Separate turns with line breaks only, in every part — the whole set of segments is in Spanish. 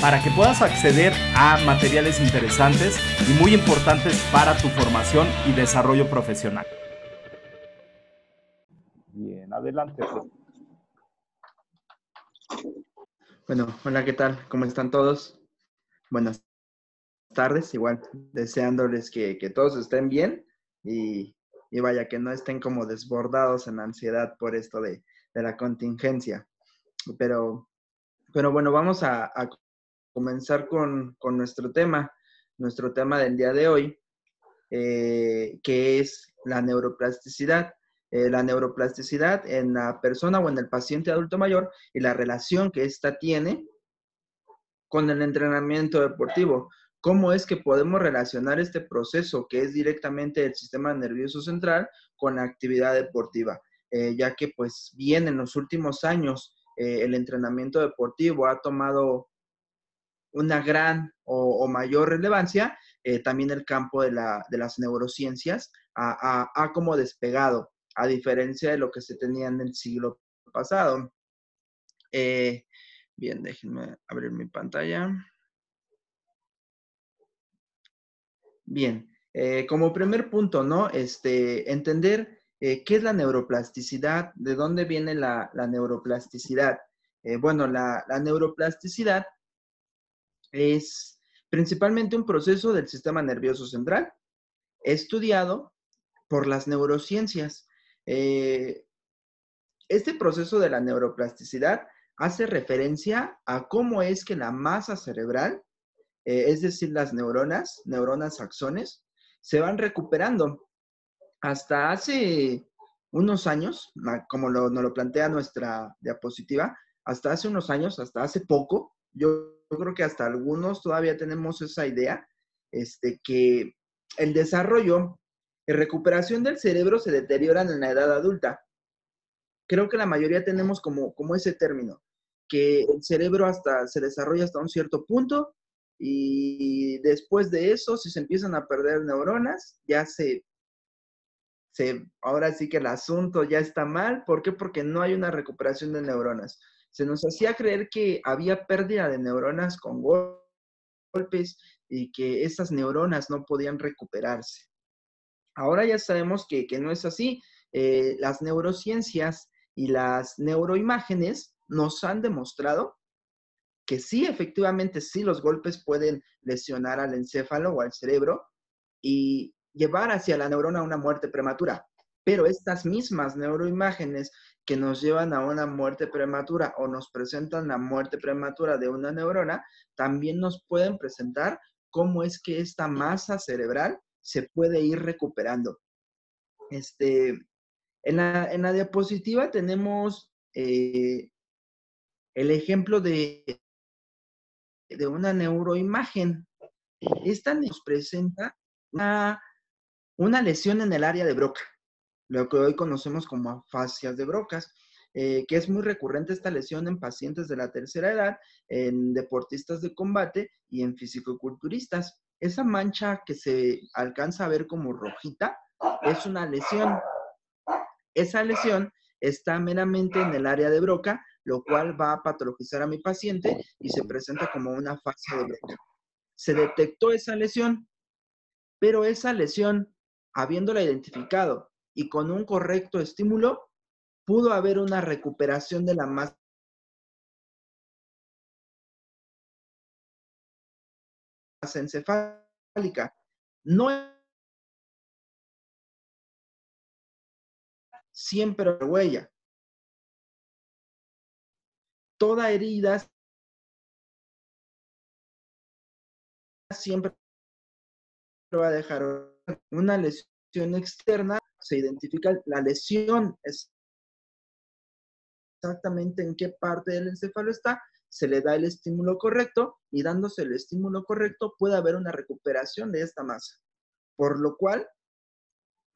para que puedas acceder a materiales interesantes y muy importantes para tu formación y desarrollo profesional. Bien, adelante.
Bueno, hola, ¿qué tal? ¿Cómo están todos? Buenas tardes, igual deseándoles que, todos estén bien y, vaya, que no estén como desbordados en ansiedad por esto de, la contingencia. Pero, pero bueno, vamos a, comenzar con, nuestro tema, nuestro tema del día de hoy, eh, que es la neuroplasticidad. Eh, la neuroplasticidad en la persona o en el paciente adulto mayor y la relación que ésta tiene con el entrenamiento deportivo cómo es que podemos relacionar este proceso que es directamente el sistema nervioso central con la actividad deportiva, eh, ya que pues bien en los últimos años el entrenamiento deportivo ha tomado una gran o, mayor relevancia, eh, también el campo de, las neurociencias ha, como despegado, a diferencia de lo que se tenía en el siglo pasado. bien, déjenme abrir mi pantalla. Bien, eh, como primer punto, ¿no? Este, entender eh, qué es la neuroplasticidad, de dónde viene la, neuroplasticidad. Eh, bueno, la, neuroplasticidad es principalmente un proceso del sistema nervioso central estudiado por las neurociencias. este proceso de la neuroplasticidad hace referencia a cómo es que la masa cerebral eh, es decir, las neuronas, neuronas axones, se van recuperando. Hasta hace unos años, como lo, nos lo plantea nuestra diapositiva, hasta hace unos años, hasta hace poco, yo, creo que hasta algunos todavía tenemos esa idea, este, que el desarrollo y recuperación del cerebro se deterioran en la edad adulta. Creo que la mayoría tenemos como, como ese término, que el cerebro hasta se desarrolla hasta un cierto punto y después de eso, si se empiezan a perder neuronas, ya se, se, ahora sí que el asunto ya está mal. ¿Por qué? Porque no hay una recuperación de neuronas. Se nos hacía creer que había pérdida de neuronas con golpes y que esas neuronas no podían recuperarse. Ahora ya sabemos que, no es así. Eh, las neurociencias y las neuroimágenes nos han demostrado que sí, efectivamente, sí los golpes pueden lesionar al encéfalo o al cerebro y llevar hacia la neurona una muerte prematura. Pero estas mismas neuroimágenes que nos llevan a una muerte prematura o nos presentan la muerte prematura de una neurona, también nos pueden presentar cómo es que esta masa cerebral se puede ir recuperando. Este, en, la, diapositiva tenemos eh, el ejemplo de de una neuroimagen. Esta nos presenta una, una lesión en el área de Broca, lo que hoy conocemos como afasias de Brocas, eh, que es muy recurrente esta lesión en pacientes de la tercera edad, en deportistas de combate y en fisicoculturistas. Esa mancha que se alcanza a ver como rojita es una lesión. Esa lesión está meramente en el área de Broca lo cual va a patologizar a mi paciente y se presenta como una fase de broca. Se detectó esa lesión, pero esa lesión, habiéndola identificado y con un correcto estímulo, pudo haber una recuperación de la masa encefálica. No siempre huella toda herida siempre va a dejar una lesión externa, se identifica la lesión exactamente en qué parte del encéfalo está, se le da el estímulo correcto y dándose el estímulo correcto puede haber una recuperación de esta masa. Por lo cual,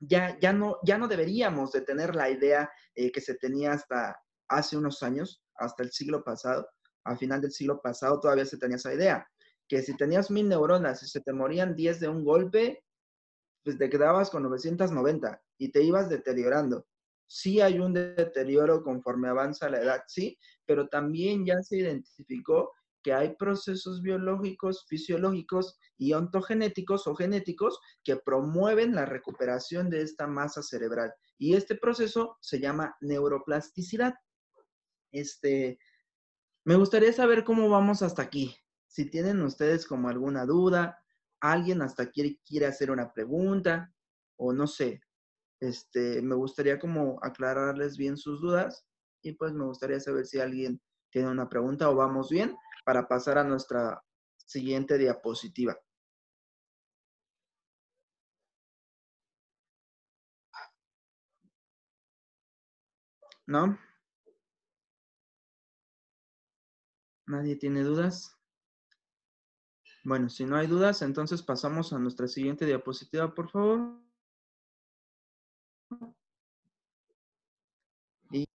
ya, ya, no, ya no deberíamos de tener la idea eh, que se tenía hasta hace unos años, hasta el siglo pasado, al final del siglo pasado todavía se tenía esa idea, que si tenías mil neuronas y se te morían 10 de un golpe, pues te quedabas con 990 y te ibas deteriorando. Sí hay un deterioro conforme avanza la edad, sí, pero también ya se identificó que hay procesos biológicos, fisiológicos y ontogenéticos o genéticos que promueven la recuperación de esta masa cerebral. Y este proceso se llama neuroplasticidad. Este, me gustaría saber cómo vamos hasta aquí. Si tienen ustedes como alguna duda, alguien hasta aquí quiere hacer una pregunta o no sé, este, me gustaría como aclararles bien sus dudas y pues me gustaría saber si alguien tiene una pregunta o vamos bien para pasar a nuestra siguiente diapositiva. ¿No? ¿Nadie tiene dudas? Bueno, si no hay dudas, entonces pasamos a nuestra siguiente diapositiva, por favor. Y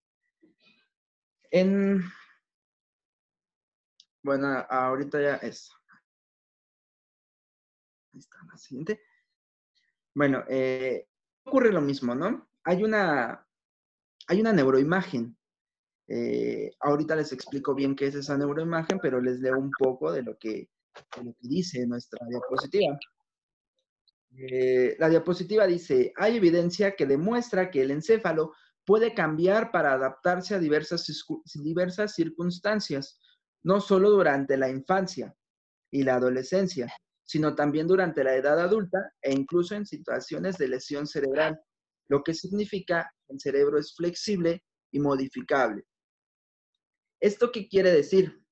en, bueno, ahorita ya es. Ahí está la siguiente. Bueno, eh, ocurre lo mismo, ¿no? Hay una, hay una neuroimagen eh, ahorita les explico bien qué es esa neuroimagen, pero les leo un poco de lo que, dice nuestra diapositiva. Eh, la diapositiva dice, hay evidencia que demuestra que el encéfalo puede cambiar para adaptarse a diversas, diversas circunstancias, no solo durante la infancia y la adolescencia, sino también durante la edad adulta e incluso en situaciones de lesión cerebral, lo que significa que el cerebro es flexible y modificable. ¿Esto qué quiere decir?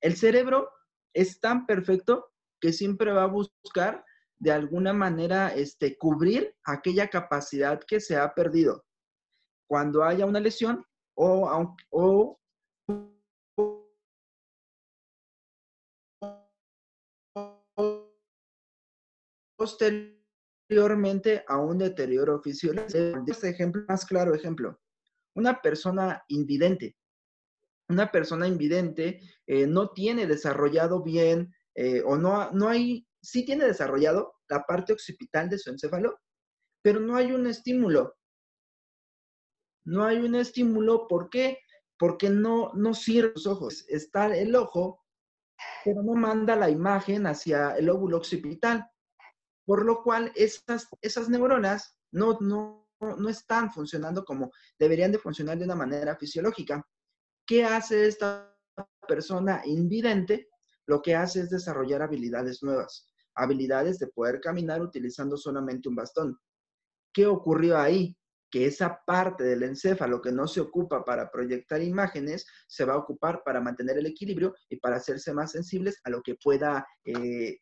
El cerebro es tan perfecto que siempre va a buscar de alguna manera este, cubrir aquella capacidad que se ha perdido. Cuando haya una lesión o, o posteriormente a un deterioro fisiológico. Este ejemplo, más claro ejemplo, una persona invidente una persona invidente eh, no tiene desarrollado bien eh, o no, no hay, sí tiene desarrollado la parte occipital de su encéfalo, pero no hay un estímulo. No hay un estímulo, ¿por qué? Porque no, no sirve los ojos. Está el ojo, pero no manda la imagen hacia el óvulo occipital. Por lo cual, esas, esas neuronas no, no, no están funcionando como deberían de funcionar de una manera fisiológica. ¿Qué hace esta persona invidente? Lo que hace es desarrollar habilidades nuevas, habilidades de poder caminar utilizando solamente un bastón. ¿Qué ocurrió ahí? Que esa parte del encéfalo que no se ocupa para proyectar imágenes se va a ocupar para mantener el equilibrio y para hacerse más sensibles a lo que pueda eh,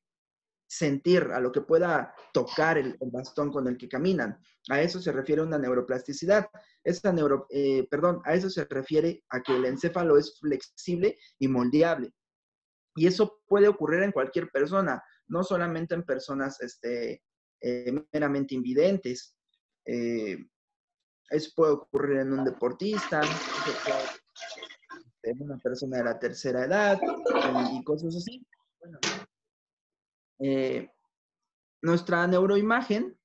sentir, a lo que pueda tocar el, bastón con el que caminan. A eso se refiere una neuroplasticidad. Esta neuro, eh, perdón, a eso se refiere a que el encéfalo es flexible y moldeable. Y eso puede ocurrir en cualquier persona, no solamente en personas este, eh, meramente invidentes. Eh, eso puede ocurrir en un deportista, en una persona de la tercera edad y, cosas así. Eh, nuestra neuroimagen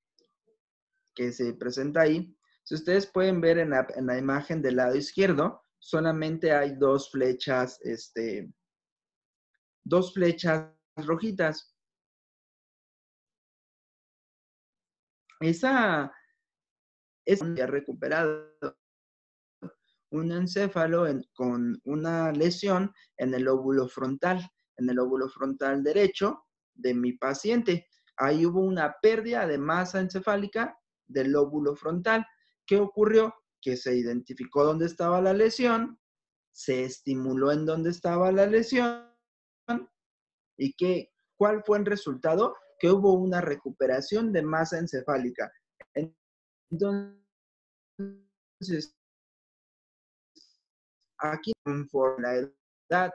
que se presenta ahí, si ustedes pueden ver en la, imagen del lado izquierdo, solamente hay dos flechas, este, dos flechas rojitas. Esa es recuperado un encéfalo con una lesión en el óvulo frontal, en el óvulo frontal derecho, de mi paciente. Ahí hubo una pérdida de masa encefálica del lóbulo frontal. ¿Qué ocurrió? Que se identificó dónde estaba la lesión, se estimuló en dónde estaba la lesión y que, ¿cuál fue el resultado? Que hubo una recuperación de masa encefálica. Entonces, aquí por la edad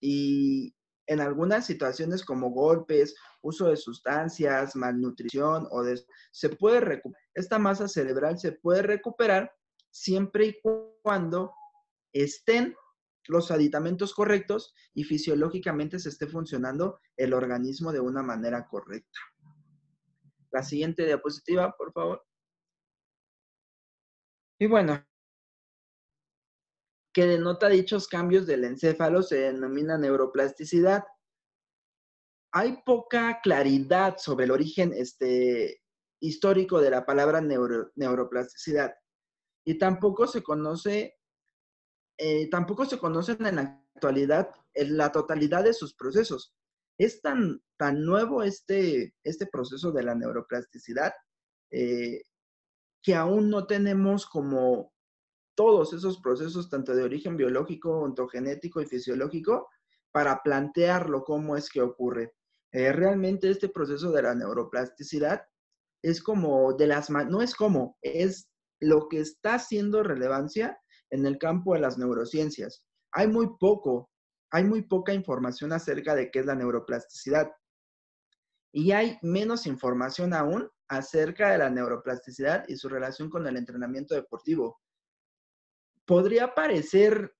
y en algunas situaciones como golpes, uso de sustancias, malnutrición o de, se puede. Esta masa cerebral se puede recuperar siempre y cuando estén los aditamentos correctos y fisiológicamente se esté funcionando el organismo de una manera correcta. La siguiente diapositiva, por favor. Y bueno, que denota dichos cambios del encéfalo se denomina neuroplasticidad. Hay poca claridad sobre el origen este, histórico de la palabra neuroplasticidad y tampoco se conoce, eh, tampoco se conocen en la actualidad la totalidad de sus procesos. Es tan, tan nuevo este, este proceso de la neuroplasticidad eh, que aún no tenemos como todos esos procesos, tanto de origen biológico, ontogenético y fisiológico, para plantearlo cómo es que ocurre. Eh, realmente este proceso de la neuroplasticidad es como de las, no es como, es lo que está haciendo relevancia en el campo de las neurociencias. Hay muy poco, hay muy poca información acerca de qué es la neuroplasticidad. Y hay menos información aún acerca de la neuroplasticidad y su relación con el entrenamiento deportivo. Podría parecer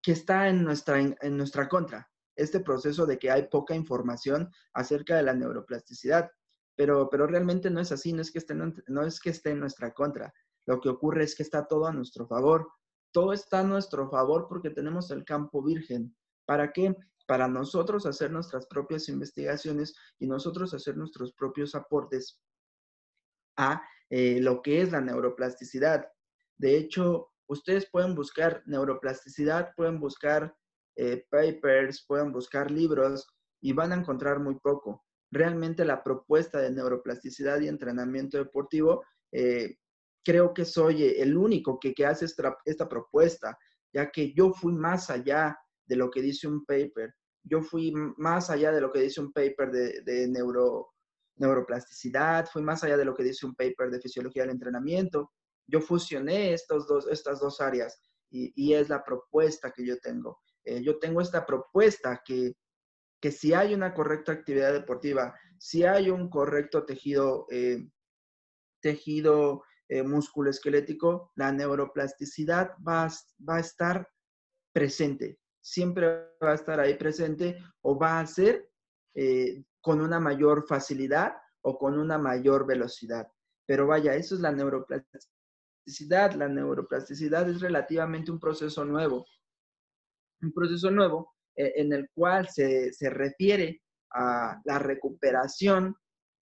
que está en nuestra, en nuestra contra este proceso de que hay poca información acerca de la neuroplasticidad, pero, pero realmente no es así, no es, que esté, no es que esté en nuestra contra. Lo que ocurre es que está todo a nuestro favor. Todo está a nuestro favor porque tenemos el campo virgen. ¿Para qué? Para nosotros hacer nuestras propias investigaciones y nosotros hacer nuestros propios aportes a eh, lo que es la neuroplasticidad. De hecho, ustedes pueden buscar neuroplasticidad, pueden buscar eh, papers, pueden buscar libros y van a encontrar muy poco. Realmente la propuesta de neuroplasticidad y entrenamiento deportivo, eh, creo que soy el único que, hace esta, esta, propuesta, ya que yo fui más allá de lo que dice un paper. Yo fui más allá de lo que dice un paper de, de neuro, neuroplasticidad, fui más allá de lo que dice un paper de fisiología del entrenamiento. Yo fusioné estos dos, estas dos áreas y, es la propuesta que yo tengo. Eh, yo tengo esta propuesta que, que si hay una correcta actividad deportiva, si hay un correcto tejido, eh, tejido eh, la neuroplasticidad va va a estar presente, siempre va a estar ahí presente o va a ser eh, con una mayor facilidad o con una mayor velocidad. Pero vaya, eso es la neuroplasticidad. La neuroplasticidad es relativamente un proceso nuevo. Un proceso nuevo eh, en el cual se, refiere a la recuperación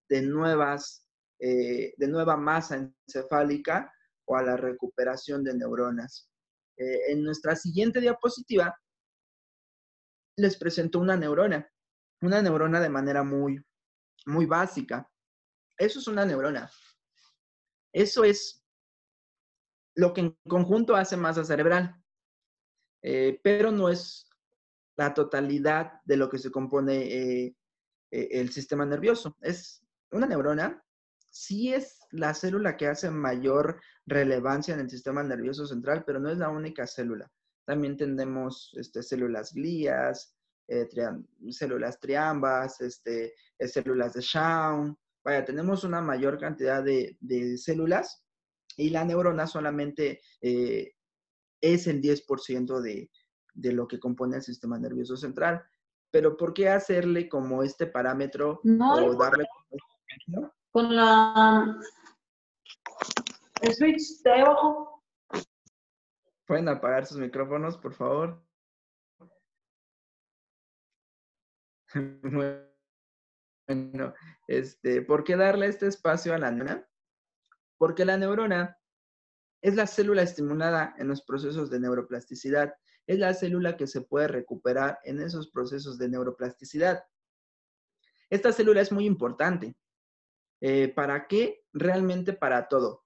de nuevas, eh, de nueva masa encefálica o a la recuperación de neuronas. en nuestra siguiente diapositiva les presento una neurona una neurona de manera muy, muy básica. Eso es una neurona. Eso es lo que en conjunto hace masa cerebral, eh, pero no es la totalidad de lo que se compone eh, eh, el sistema nervioso. Es una neurona, sí es la célula que hace mayor relevancia en el sistema nervioso central, pero no es la única célula. También tenemos este, células glías, eh, células triambas, este, células de Shaun. Vaya, tenemos una mayor cantidad de, células y la neurona solamente eh, es el 10% de, de lo que compone el sistema nervioso central. Pero ¿por qué hacerle como este parámetro o darle
con la el switch de abajo.
Pueden apagar sus micrófonos, por favor. Bueno, este, ¿por qué darle este espacio a la neurona? Porque la neurona es la célula estimulada en los procesos de neuroplasticidad. Es la célula que se puede recuperar en esos procesos de neuroplasticidad. Esta célula es muy importante. Eh, ¿Para qué? Realmente para todo.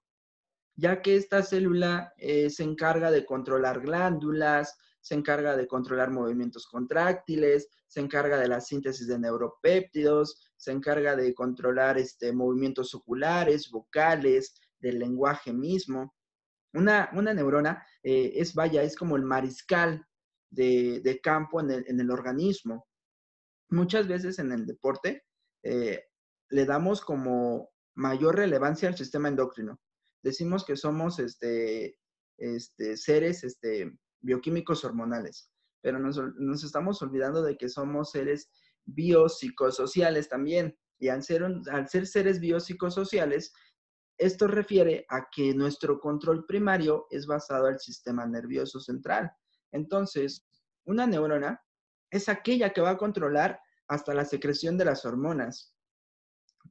Ya que esta célula eh, se encarga de controlar glándulas, se encarga de controlar movimientos contráctiles, se encarga de la síntesis de neuropéptidos, se encarga de controlar este, movimientos oculares, vocales, del lenguaje mismo. Una, neurona eh, es, vaya, es como el mariscal de, campo en el, organismo. Muchas veces en el deporte eh, le damos como mayor relevancia al sistema endocrino. Decimos que somos este, este, seres este, bioquímicos hormonales, pero nos, estamos olvidando de que somos seres biopsicosociales también. Y al ser, al ser seres biopsicosociales, esto refiere a que nuestro control primario es basado al sistema nervioso central. Entonces, una neurona es aquella que va a controlar hasta la secreción de las hormonas.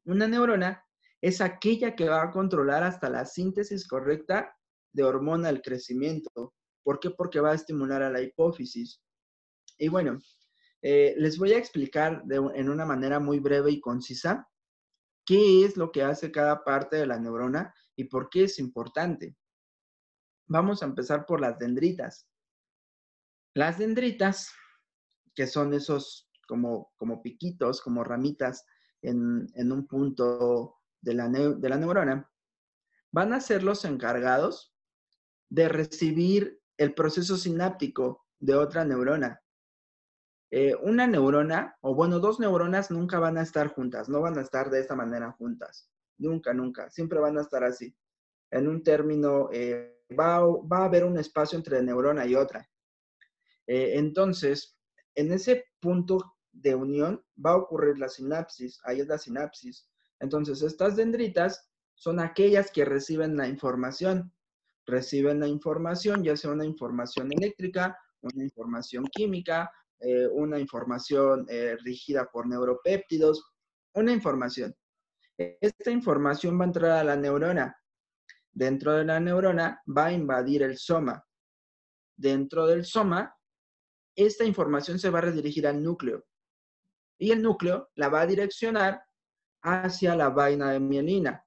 Una neurona es aquella que va a controlar hasta la síntesis correcta de hormona del crecimiento. ¿Por qué? Porque va a estimular a la hipófisis. Y bueno, eh, les voy a explicar en una manera muy breve y concisa qué es lo que hace cada parte de la neurona y por qué es importante. Vamos a empezar por las dendritas. Las dendritas, que son esos como, como piquitos, como ramitas en, un punto de la, de la neurona, van a ser los encargados de recibir el proceso sináptico de otra neurona. Eh, una neurona, o bueno, dos neuronas nunca van a estar juntas, no van a estar de esta manera juntas. Nunca, nunca. Siempre van a estar así. En un término, eh, va, a haber un espacio entre neurona y otra. Eh, entonces, en ese punto de unión va a ocurrir la sinapsis. Ahí es la sinapsis. Entonces, estas dendritas son aquellas que reciben la información. Reciben la información, ya sea una información eléctrica, una información química, eh, una información eh, por neuropéptidos, una información. Esta información va a entrar a la neurona. Dentro de la neurona va a invadir el soma. Dentro del soma, esta información se va a redirigir al núcleo. Y el núcleo la va a direccionar hacia la vaina de mielina.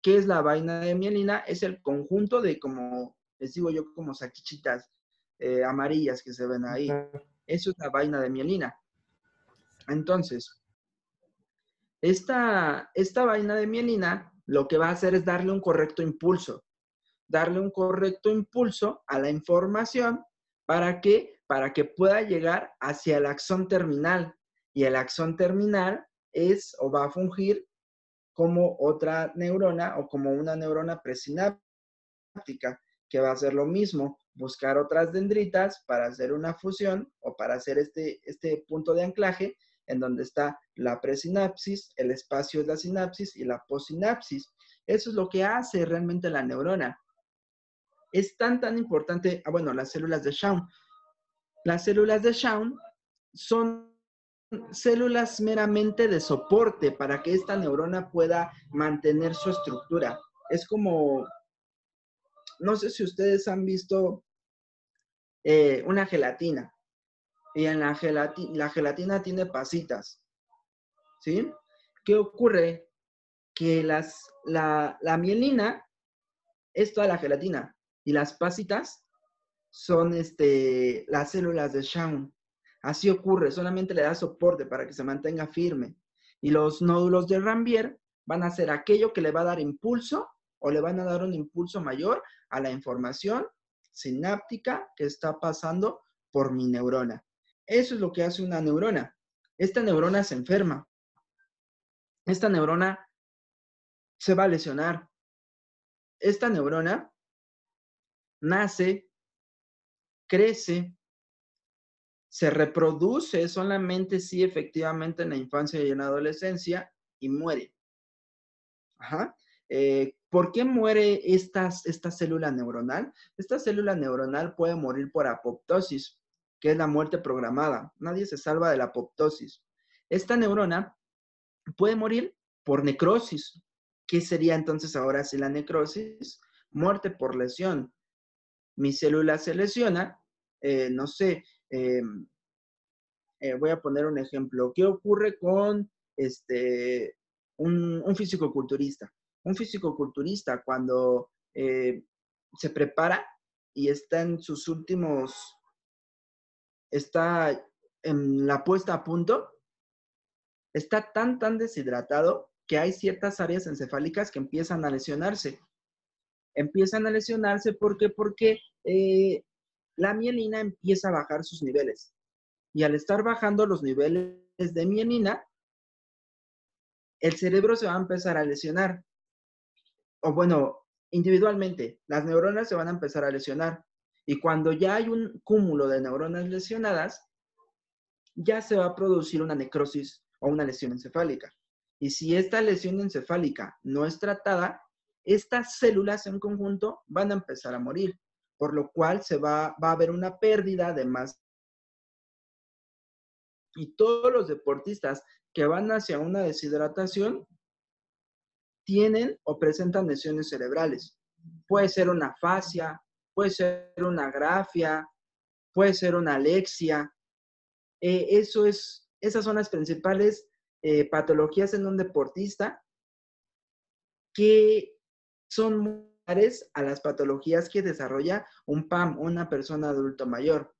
¿Qué es la vaina de mielina? Es el conjunto de, como les digo yo, como saquichitas eh, amarillas que se ven ahí. Eso es la vaina de mielina. Entonces, esta, esta vaina de mielina lo que va a hacer es darle un correcto impulso. Darle un correcto impulso a la información para que, para que pueda llegar hacia el axón terminal. Y el axón terminal es o va a fungir como otra neurona o como una neurona presináptica, que va a hacer lo mismo buscar otras dendritas para hacer una fusión o para hacer este, este punto de anclaje en donde está la presinapsis, el espacio es la sinapsis y la posinapsis. Eso es lo que hace realmente la neurona. Es tan, tan importante, ah, bueno, las células de Shaun. Las células de Shaun son células meramente de soporte para que esta neurona pueda mantener su estructura. Es como, no sé si ustedes han visto eh, una gelatina. Y en la gelatina, la gelatina tiene pasitas. ¿Sí? ¿Qué ocurre? Que las, la, la mielina es toda la gelatina y las pasitas son este, las células de Shaun. Así ocurre, solamente le da soporte para que se mantenga firme. Y los nódulos de Rambier van a ser aquello que le va a dar impulso o le van a dar un impulso mayor a la información sináptica que está pasando por mi neurona. Eso es lo que hace una neurona. Esta neurona se enferma. Esta neurona se va a lesionar. Esta neurona nace, crece, se reproduce solamente si efectivamente en la infancia y en la adolescencia y muere. Ajá. Eh, ¿Por qué muere esta, célula neuronal? Esta célula neuronal puede morir por apoptosis, que es la muerte programada. Nadie se salva de la apoptosis. Esta neurona puede morir por necrosis. ¿Qué sería entonces ahora si la necrosis? Muerte por lesión. Mi célula se lesiona, eh, no sé, em, eh, voy a poner un ejemplo. ¿Qué ocurre con este, un, un físico-culturista? Un físico-culturista cuando eh, se prepara y está en sus últimos, está en la puesta a punto, está tan, tan deshidratado que hay ciertas áreas encefálicas que empiezan a lesionarse. Empiezan a lesionarse porque, porque eh, la mielina empieza a bajar sus niveles. Y al estar bajando los niveles de mielina, el cerebro se va a empezar a lesionar. O bueno, individualmente, las neuronas se van a empezar a lesionar. Y cuando ya hay un cúmulo de neuronas lesionadas, ya se va a producir una necrosis o una lesión encefálica. Y si esta lesión encefálica no es tratada, estas células en conjunto van a empezar a morir, por lo cual se va, va a haber una pérdida de masa. Y todos los deportistas que van hacia una deshidratación tienen o presentan lesiones cerebrales. Puede ser una fascia, puede ser una grafia, puede ser una alexia. Eh, eso es, esas son las principales eh, patologías en un deportista que son similares a las patologías que desarrolla un PAM, una persona adulto mayor.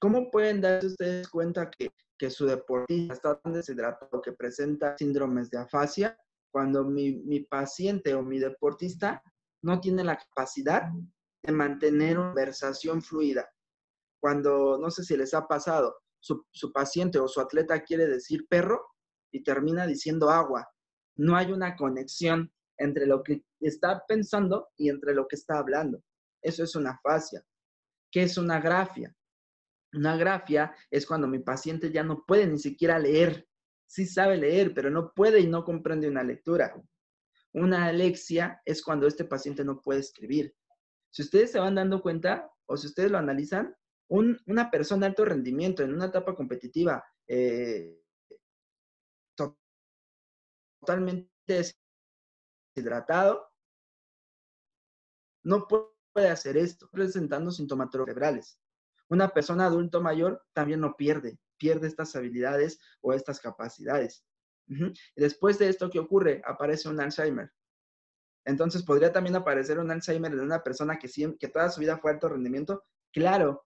¿Cómo pueden darse ustedes cuenta que, que su deportista está tan deshidratado que presenta síndromes de afasia cuando mi, mi paciente o mi deportista no tiene la capacidad de mantener una conversación fluida? Cuando, no sé si les ha pasado, su, su paciente o su atleta quiere decir perro y termina diciendo agua. No hay una conexión entre lo que está pensando y entre lo que está hablando. Eso es una fascia. ¿Qué es una grafia? Una grafia es cuando mi paciente ya no puede ni siquiera leer. Sí sabe leer, pero no puede y no comprende una lectura. Una alexia es cuando este paciente no puede escribir. Si ustedes se van dando cuenta o si ustedes lo analizan, una persona de alto rendimiento en una etapa competitiva eh, totalmente deshidratado, no puede hacer esto, presentando sintomatologías cerebrales. Una persona adulto mayor también no pierde, pierde estas habilidades o estas capacidades. después de esto, ¿qué ocurre? Aparece un Alzheimer. Entonces, ¿podría también aparecer un Alzheimer en una persona que, que toda su vida fue alto rendimiento? Claro.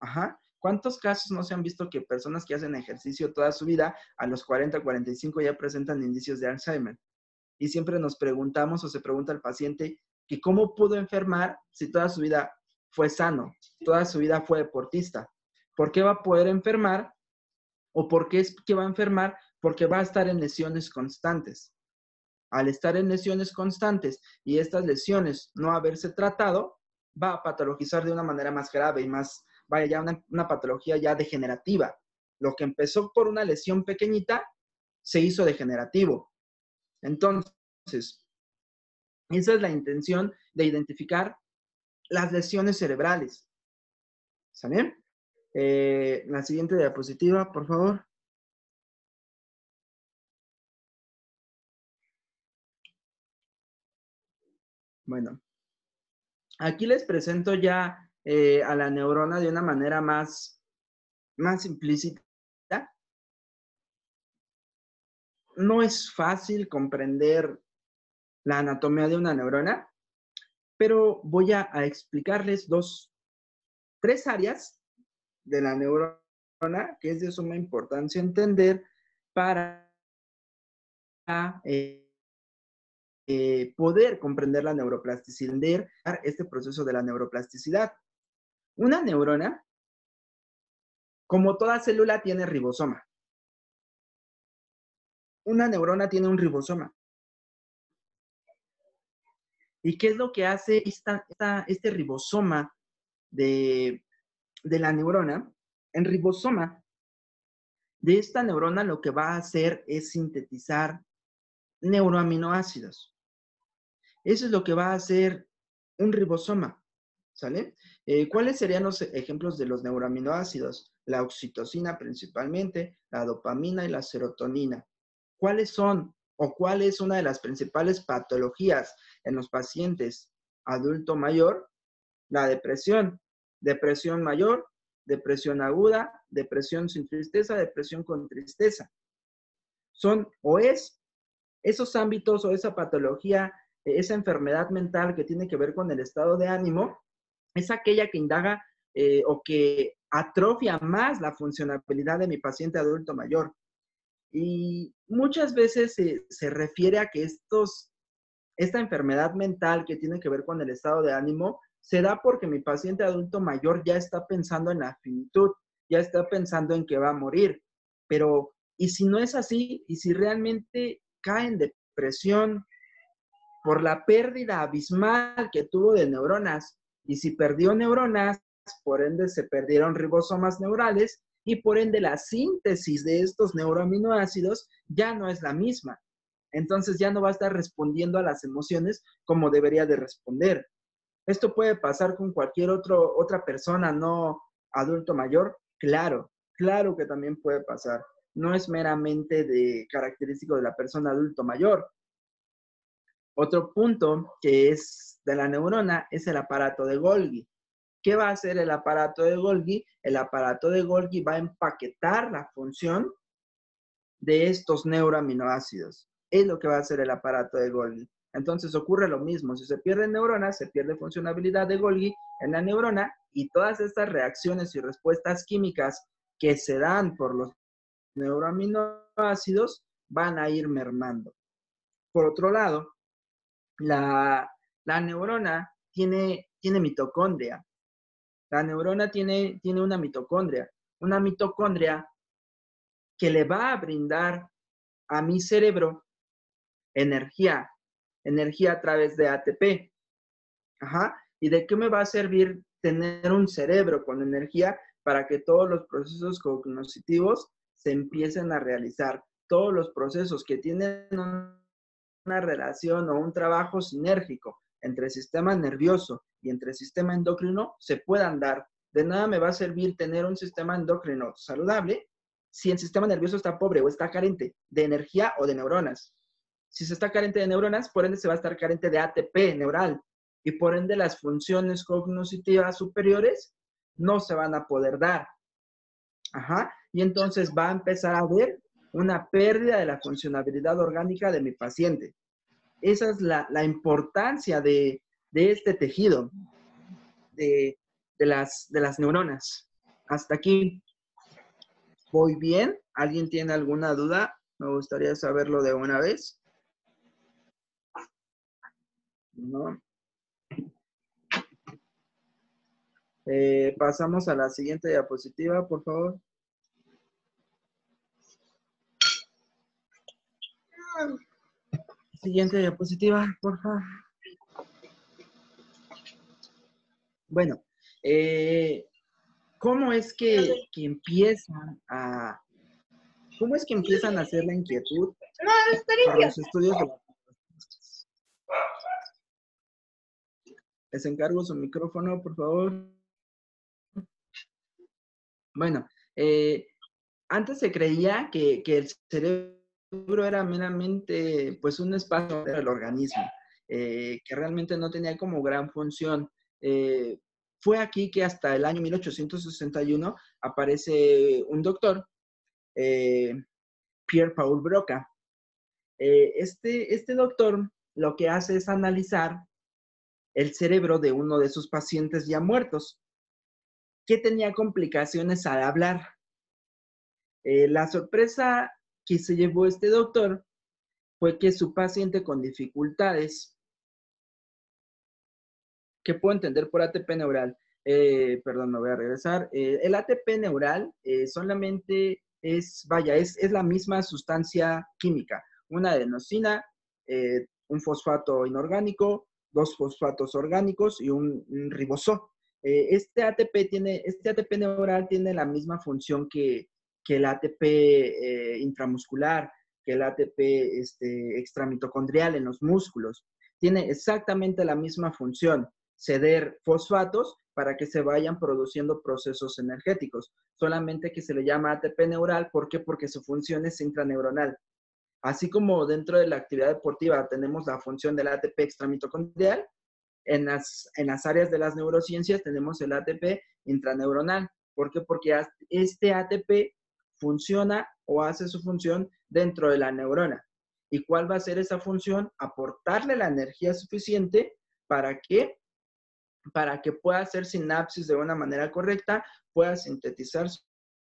Ajá. ¿Cuántos casos no se han visto que personas que hacen ejercicio toda su vida, a los 40, 45 ya presentan indicios de Alzheimer? Y siempre nos preguntamos o se pregunta al paciente que cómo pudo enfermar si toda su vida fue sano, toda su vida fue deportista. ¿Por qué va a poder enfermar? ¿O por qué es que va a enfermar? Porque va a estar en lesiones constantes. Al estar en lesiones constantes y estas lesiones no haberse tratado, va a patologizar de una manera más grave y más, vaya ya una, patología ya degenerativa. Lo que empezó por una lesión pequeñita se hizo degenerativo. Entonces, esa es la intención de identificar las lesiones cerebrales. ¿Está bien? Eh, la siguiente diapositiva, por favor. Bueno, aquí les presento ya eh, a la neurona de una manera más, más implícita. No es fácil comprender la anatomía de una neurona, pero voy a, explicarles dos, tres áreas de la neurona que es de suma importancia entender para eh, eh, poder comprender la neuroplasticidad, este proceso de la neuroplasticidad. Una neurona, como toda célula, tiene ribosoma. Una neurona tiene un ribosoma. ¿Y qué es lo que hace este ribosoma de, de la neurona? En ribosoma de esta neurona lo que va a hacer es sintetizar neuroaminoácidos. Eso es lo que va a hacer un ribosoma, ¿sale? Eh, ¿Cuáles serían los ejemplos de los neuroaminoácidos? La oxitocina principalmente, la dopamina y la serotonina. ¿Cuáles son o cuál es una de las principales patologías en los pacientes adulto mayor? La depresión, depresión mayor, depresión aguda, depresión sin tristeza, depresión con tristeza. Son o es esos ámbitos o esa patología esa enfermedad mental que tiene que ver con el estado de ánimo, es aquella que indaga eh, o que atrofia más la funcionabilidad de mi paciente adulto mayor. Y muchas veces se, refiere a que estos, esta enfermedad mental que tiene que ver con el estado de ánimo se da porque mi paciente adulto mayor ya está pensando en la finitud, ya está pensando en que va a morir. Pero, ¿y si no es así? ¿Y si realmente cae en depresión por la pérdida abismal que tuvo de neuronas? Y si perdió neuronas, por ende se perdieron ribosomas neurales y por ende la síntesis de estos neuroaminoácidos ya no es la misma. Entonces ya no va a estar respondiendo a las emociones como debería de responder. Esto puede pasar con cualquier otro, otra persona no adulto mayor. Claro, claro que también puede pasar. No es meramente de característico de la persona adulto mayor. Otro punto que es de la neurona es el aparato de Golgi. ¿Qué va a hacer el aparato de Golgi? El aparato de Golgi va a empaquetar la función de estos neuroaminoácidos. Es lo que va a hacer el aparato de Golgi. Entonces ocurre lo mismo. Si se pierden neuronas, se pierde funcionabilidad de Golgi en la neurona y todas estas reacciones y respuestas químicas que se dan por los neuroaminoácidos van a ir mermando. Por otro lado, la, neurona tiene, tiene mitocondria. La neurona tiene, tiene una mitocondria, una mitocondria que le va a brindar a mi cerebro energía, energía a través de ATP. Ajá. ¿Y de qué me va a servir tener un cerebro con energía para que todos los procesos cognitivos se empiecen a realizar? Todos los procesos que tienen una relación o un trabajo sinérgico entre el sistema nervioso y entre el sistema endocrino se puedan dar. De nada me va a servir tener un sistema endocrino saludable si el sistema nervioso está pobre o está carente de energía o de neuronas. Si se está carente de neuronas, por ende se va a estar carente de ATP neural y por ende las funciones cognitivas superiores no se van a poder dar. Ajá. Y entonces va a empezar a haber una pérdida de la funcionabilidad orgánica de mi paciente. Esa es la, importancia de, este tejido, de, las, de las neuronas. Hasta aquí. ¿Voy bien? ¿Alguien tiene alguna duda? Me gustaría saberlo de una vez. ¿No? Eh, pasamos a la siguiente diapositiva, por favor. Siguiente diapositiva, por favor. Bueno, eh, ¿cómo es que, empiezan a... ¿Cómo es que empiezan a hacer la inquietud no, para los estudios de la Les encargo su micrófono, por favor. Bueno, eh, antes se creía que, el cerebro era meramente pues un espacio del organismo, eh, que realmente no tenía como gran función. Eh, fue aquí que hasta el año 1861 aparece un doctor, Pierre Paul Broca. este, este doctor lo que hace es analizar el cerebro de uno de sus pacientes ya muertos, que tenía complicaciones al hablar. la sorpresa que se llevó este doctor fue que su paciente con dificultades, que puedo entender por ATP neural, eh, perdón, me voy a regresar, eh, el ATP neural eh, solamente es, vaya, es, es, la misma sustancia química, una adenosina, un fosfato inorgánico, dos fosfatos orgánicos y un, un ribosó. este ATP tiene, este ATP neural tiene la misma función que, que el ATP eh, intramuscular, que el ATP este, extramitocondrial en los músculos. Tiene exactamente la misma función, ceder fosfatos para que se vayan produciendo procesos energéticos. Solamente que se le llama ATP neural, ¿por qué? Porque su función es intraneuronal. Así como dentro de la actividad deportiva tenemos la función del ATP extramitocondrial, en las, en las áreas de las neurociencias tenemos el ATP intraneuronal. ¿Por qué? Porque este ATP funciona o hace su función dentro de la neurona. ¿Y cuál va a ser esa función? Aportarle la energía suficiente para que para que pueda hacer sinapsis de una manera correcta, pueda sintetizar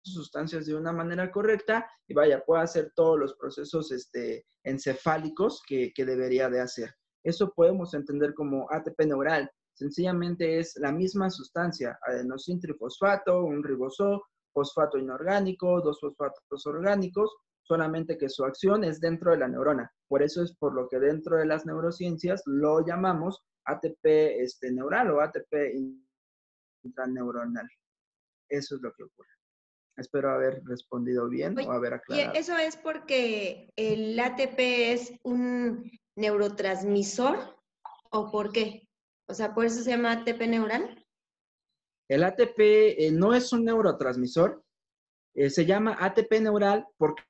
sustancias de una manera correcta y vaya, pueda hacer todos los procesos este, encefálicos que, que debería de hacer. Eso podemos entender como ATP neural. Sencillamente es la misma sustancia, adenosintrifosfato, un ribosó, fosfato inorgánico, dos fosfatos orgánicos, solamente que su acción es dentro de la neurona. Por eso es por lo que dentro de las neurociencias lo llamamos ATP este, neural o ATP intraneuronal. Eso es lo que ocurre. Espero haber respondido bien o haber aclarado.
¿Eso es porque el ATP es un neurotransmisor o por qué? O sea, ¿por eso se llama ATP neural?
El ATP eh, no es un neurotransmisor, eh, se llama ATP neural porque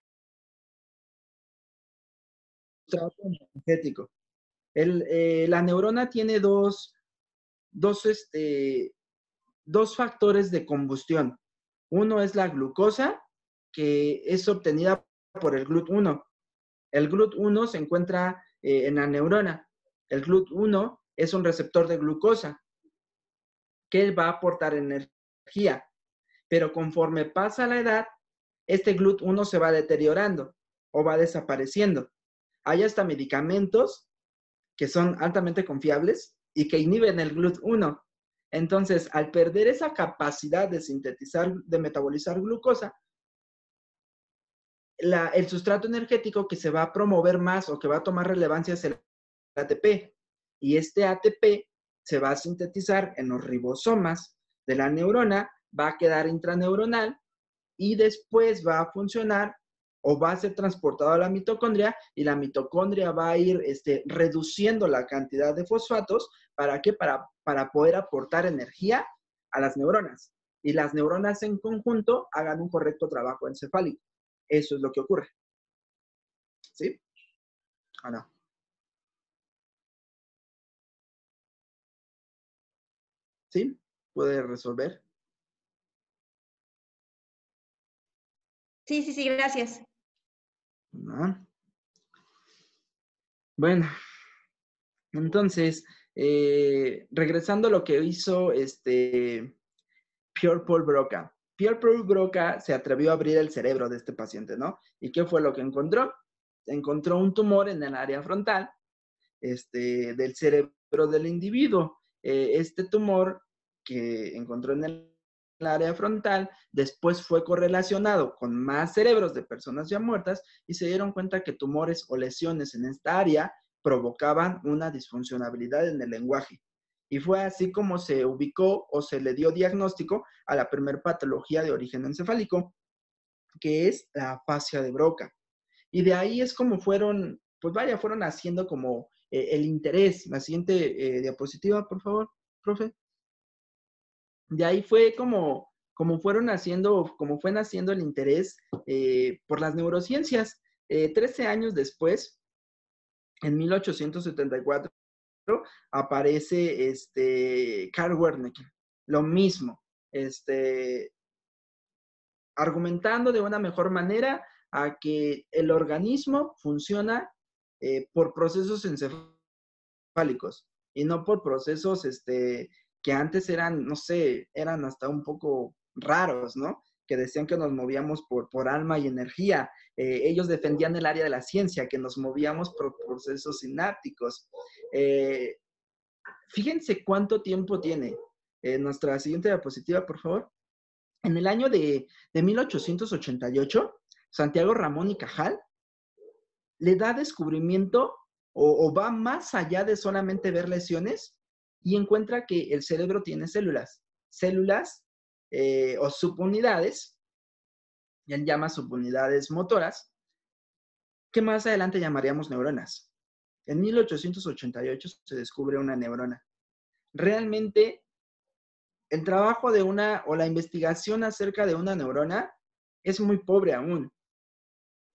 energético. El, eh, la neurona tiene dos, dos, este, dos factores de combustión. Uno es la glucosa, que es obtenida por el GLUT1. El GLUT1 se encuentra en la neurona. El GLUT1 es un receptor de glucosa que va a aportar energía. Pero conforme pasa la edad, este GLUT1 se va deteriorando o va desapareciendo. Hay hasta medicamentos que son altamente confiables y que inhiben el GLUT1. Entonces, al perder esa capacidad de sintetizar, de metabolizar glucosa, el sustrato energético que se va a promover más o que va a tomar relevancia es el ATP. Y este ATP se va a sintetizar en los ribosomas de la neurona, va a quedar intraneuronal y después va a funcionar o va a ser transportado a la mitocondria y la mitocondria va a ir este, reduciendo la cantidad de fosfatos. ¿Para qué? Para, para poder aportar energía a las neuronas. Y las neuronas en conjunto hagan un correcto trabajo encefálico. Eso es lo que ocurre. ¿Sí? Ahora. ¿Sí? ¿Puede resolver?
Sí, sí, sí, gracias.
Bueno, entonces, eh, regresando a lo que hizo este Pierre Paul Broca. Pierre Paul Broca se atrevió a abrir el cerebro de este paciente, ¿no? ¿Y qué fue lo que encontró? Encontró un tumor en el área frontal este, del cerebro del individuo. Eh, este tumor que encontró en el área frontal, después fue correlacionado con más cerebros de personas ya muertas y se dieron cuenta que tumores o lesiones en esta área provocaban una disfuncionabilidad en el lenguaje. Y fue así como se ubicó o se le dio diagnóstico a la primer patología de origen encefálico, que es la afasia de Broca. Y de ahí es como fueron, pues vaya, fueron haciendo como eh, el interés. La siguiente eh, diapositiva, por favor, profe. De ahí fue como, como fueron haciendo, como fue naciendo el interés eh, por las neurociencias. Trece años después, en 1874, aparece este Carl Wernicke, lo mismo, este, argumentando de una mejor manera a que el organismo funciona por procesos encefálicos y no por procesos este, que antes eran, no sé, eran hasta un poco raros, ¿no? Que decían que nos movíamos por, por alma y energía. Eh, ellos defendían el área de la ciencia, que nos movíamos por procesos sinápticos. Eh, fíjense cuánto tiempo tiene. Eh, nuestra siguiente diapositiva, por favor. En el año de, de 1888, Santiago Ramón y Cajal le da descubrimiento o, va más allá de solamente ver lesiones y encuentra que el cerebro tiene células, células eh, o subunidades, él llama subunidades motoras, que más adelante llamaríamos neuronas. En 1888 se descubre una neurona. Realmente, el trabajo de una o la investigación acerca de una neurona es muy pobre aún.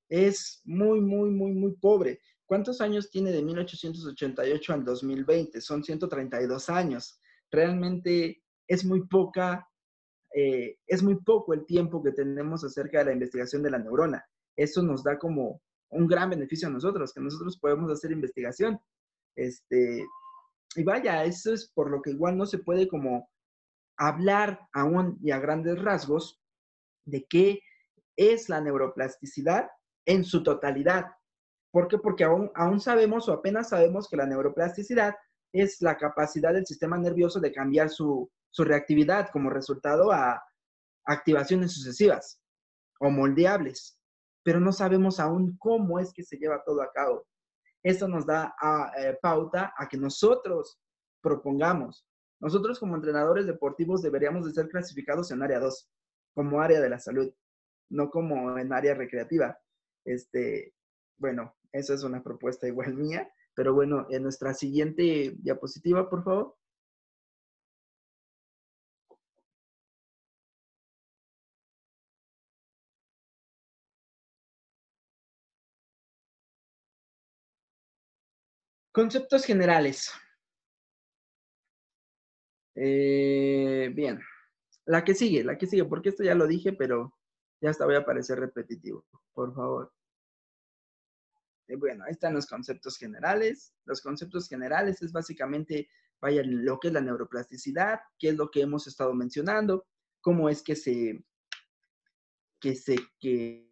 Es muy, muy, muy, muy pobre. ¿Cuántos años tiene de 1888 al 2020? Son 132 años. Realmente es muy poca, eh, es muy poco el tiempo que tenemos acerca de la investigación de la neurona. Eso nos da como un gran beneficio a nosotros, que nosotros podemos hacer investigación. Este, y vaya, eso es por lo que igual no se puede como hablar aún y a grandes rasgos de qué es la neuroplasticidad en su totalidad. ¿Por qué? Porque aún, aún sabemos o apenas sabemos que la neuroplasticidad es la capacidad del sistema nervioso de cambiar su, su reactividad como resultado a activaciones sucesivas o moldeables, pero no sabemos aún cómo es que se lleva todo a cabo. Esto nos da a, eh, pauta a que nosotros propongamos. Nosotros como entrenadores deportivos deberíamos de ser clasificados en área 2, como área de la salud, no como en área recreativa. Este, bueno, esa es una propuesta igual mía, pero bueno, en nuestra siguiente diapositiva, por favor. Conceptos generales. Eh, bien, la que sigue, la que sigue, porque esto ya lo dije, pero ya hasta voy a parecer repetitivo, por favor. Eh, bueno, ahí están los conceptos generales. Los conceptos generales es básicamente, vaya, lo que es la neuroplasticidad, qué es lo que hemos estado mencionando, cómo es que se, que se, que,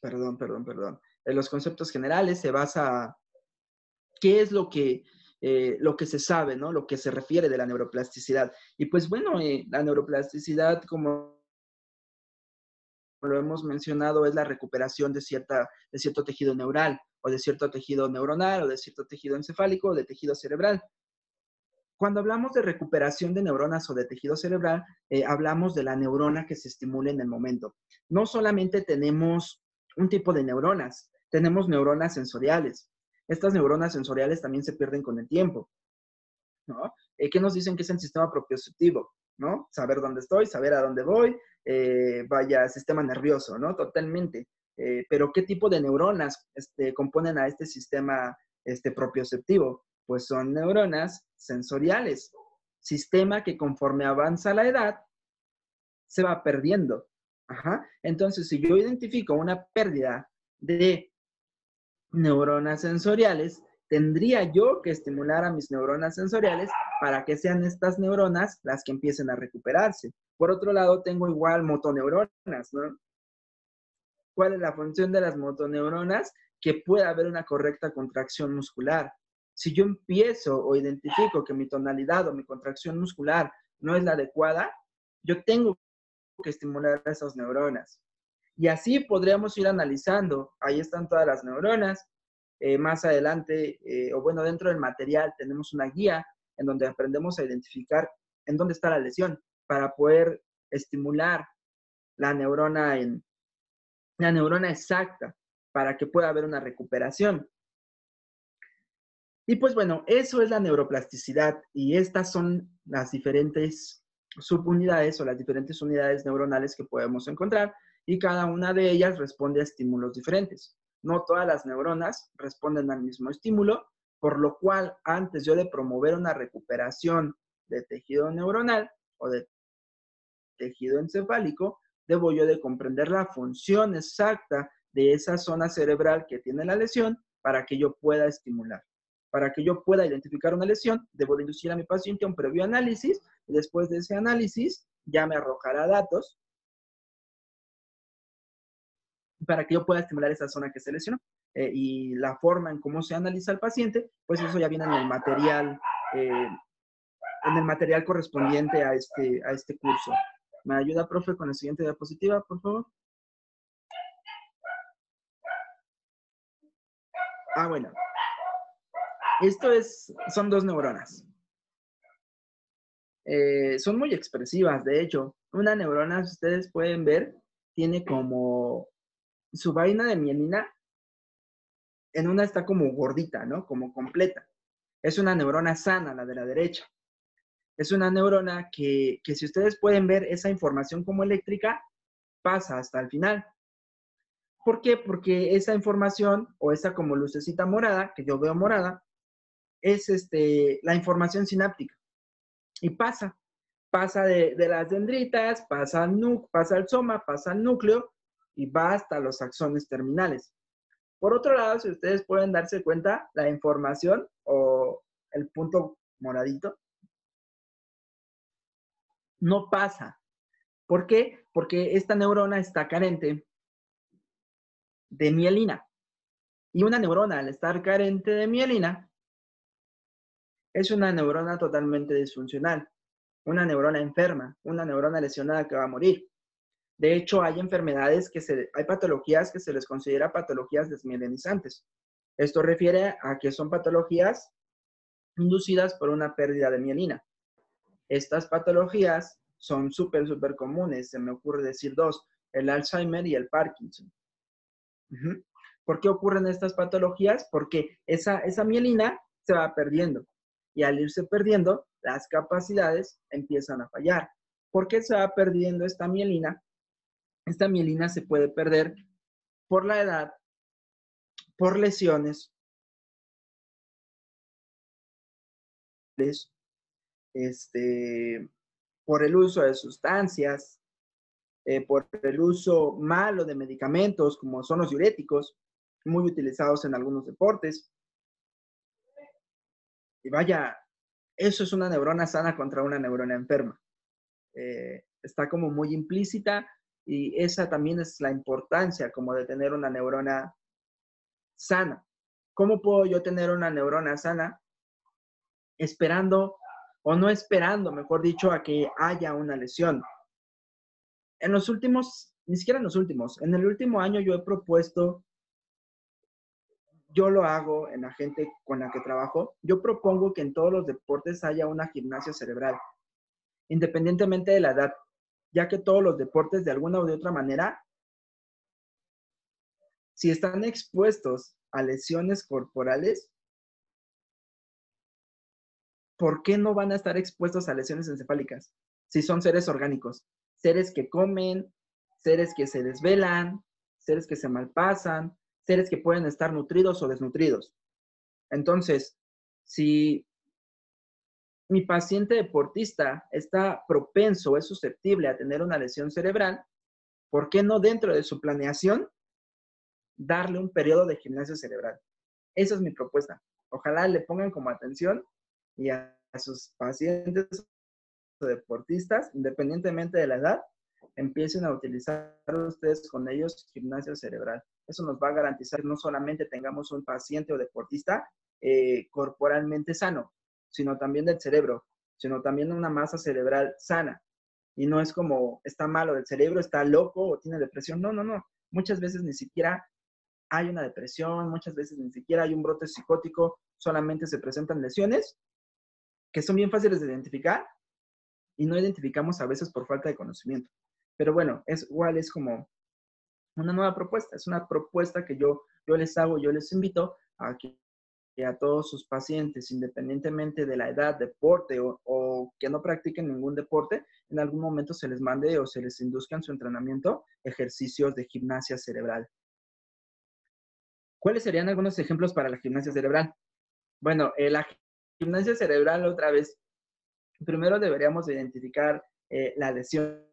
perdón, perdón, perdón. En los conceptos generales se basa qué es lo que, eh, lo que se sabe, ¿no? Lo que se refiere de la neuroplasticidad. Y pues bueno, eh, la neuroplasticidad, como lo hemos mencionado, es la recuperación de, cierta, de cierto tejido neural o de cierto tejido neuronal o de cierto tejido encefálico o de tejido cerebral. Cuando hablamos de recuperación de neuronas o de tejido cerebral, eh, hablamos de la neurona que se estimula en el momento. No solamente tenemos un tipo de neuronas, tenemos neuronas sensoriales, estas neuronas sensoriales también se pierden con el tiempo, ¿no? Eh, ¿Qué nos dicen que es el sistema propioceptivo? ¿No? Saber dónde estoy, saber a dónde voy, eh, vaya, sistema nervioso, ¿no? Totalmente. Eh, pero ¿qué tipo de neuronas este, componen a este sistema este, propioceptivo? Pues son neuronas sensoriales, sistema que conforme avanza la edad se va perdiendo. Ajá. Entonces, si yo identifico una pérdida de neuronas sensoriales, tendría yo que estimular a mis neuronas sensoriales para que sean estas neuronas las que empiecen a recuperarse. Por otro lado, tengo igual motoneuronas, ¿no? ¿Cuál es la función de las motoneuronas? Que pueda haber una correcta contracción muscular. Si yo empiezo o identifico que mi tonalidad o mi contracción muscular no es la adecuada, yo tengo que estimular esas neuronas. Y así podríamos ir analizando. Ahí están todas las neuronas. Eh, más adelante, eh, o bueno, dentro del material tenemos una guía en donde aprendemos a identificar en dónde está la lesión para poder estimular la neurona la neurona exacta para que pueda haber una recuperación. Y pues bueno, eso es la neuroplasticidad y estas son las diferentes subunidades o las diferentes unidades neuronales que podemos encontrar y cada una de ellas responde a estímulos diferentes. No todas las neuronas responden al mismo estímulo, por lo cual antes yo de promover una recuperación de tejido neuronal o de tejido encefálico, debo yo de comprender la función exacta de esa zona cerebral que tiene la lesión para que yo pueda estimular. Para que yo pueda identificar una lesión, debo de inducir a mi paciente a un previo análisis y después de ese análisis ya me arrojará datos para que yo pueda estimular esa zona que se lesionó. Eh, y la forma en cómo se analiza el paciente, pues eso ya viene en el material, eh, en el material correspondiente a este, a este curso. ¿Me ayuda, profe, con la siguiente diapositiva, por favor? Ah, bueno. Esto es, son dos neuronas. Eh, son muy expresivas, de hecho. Una neurona, ustedes pueden ver, tiene como su vaina de mielina en una está como gordita, ¿no? Como completa. Es una neurona sana, la de la derecha. Es una neurona que, que si ustedes pueden ver esa información como eléctrica, pasa hasta el final. ¿Por qué? Porque esa información o esa como lucecita morada, que yo veo morada, es este, la información sináptica. Y pasa. Pasa de, las dendritas, pasa al, pasa al soma, pasa al núcleo y va hasta los axones terminales. Por otro lado, si ustedes pueden darse cuenta, la información o el punto moradito, no pasa. ¿Por qué? Porque esta neurona está carente de mielina. Y una neurona, al estar carente de mielina, es una neurona totalmente disfuncional, una neurona enferma, una neurona lesionada que va a morir. De hecho, hay enfermedades que se, hay patologías que se les considera patologías desmielinizantes. Esto refiere a que son patologías inducidas por una pérdida de mielina. Estas patologías son súper, súper comunes. Se me ocurre decir dos, el Alzheimer y el Parkinson. ¿Por qué ocurren estas patologías? Porque esa, esa mielina se va perdiendo y al irse perdiendo, las capacidades empiezan a fallar. ¿Por qué se va perdiendo esta mielina? Esta mielina se puede perder por la edad, por lesiones, este, por el uso de sustancias, eh, por el uso malo de medicamentos como son los diuréticos, muy utilizados en algunos deportes. Y vaya, eso es una neurona sana contra una neurona enferma. Eh, está como muy implícita y esa también es la importancia como de tener una neurona sana. ¿Cómo puedo yo tener una neurona sana? Esperando o no esperando, mejor dicho, a que haya una lesión. En los últimos, ni siquiera en los últimos, en el último año yo he propuesto yo lo hago en la gente con la que trabajo, yo propongo que en todos los deportes haya una gimnasia cerebral, independientemente de la edad, ya que todos los deportes de alguna u de otra manera, si están expuestos a lesiones corporales, ¿por qué no van a estar expuestos a lesiones encefálicas? Si son seres orgánicos, seres que comen, seres que se desvelan, seres que se malpasan, seres que pueden estar nutridos o desnutridos. Entonces, si mi paciente deportista está propenso, es susceptible a tener una lesión cerebral, ¿por qué no dentro de su planeación darle un periodo de gimnasia cerebral? Esa es mi propuesta. Ojalá le pongan como atención y a, sus pacientes deportistas, independientemente de la edad, empiecen a utilizar ustedes con ellos gimnasia cerebral. Eso nos va a garantizar no solamente tengamos un paciente o deportista eh, corporalmente sano, sino también del cerebro, sino también una masa cerebral sana. Y no es como está malo del cerebro, está loco o tiene depresión. No, no, no. Muchas veces ni siquiera hay una depresión, muchas veces ni siquiera hay un brote psicótico, solamente se presentan lesiones que son bien fáciles de identificar y no identificamos a veces por falta de conocimiento. Pero bueno, es igual, es como una nueva propuesta, es una propuesta que yo, yo les hago, yo les invito a que, a todos sus pacientes, independientemente de la edad, deporte o, que no practiquen ningún deporte, en algún momento se les mande o se les induzca en su entrenamiento ejercicios de gimnasia cerebral. ¿Cuáles serían algunos ejemplos para la gimnasia cerebral? Bueno, eh, la gimnasia cerebral otra vez, primero deberíamos identificar eh, la lesión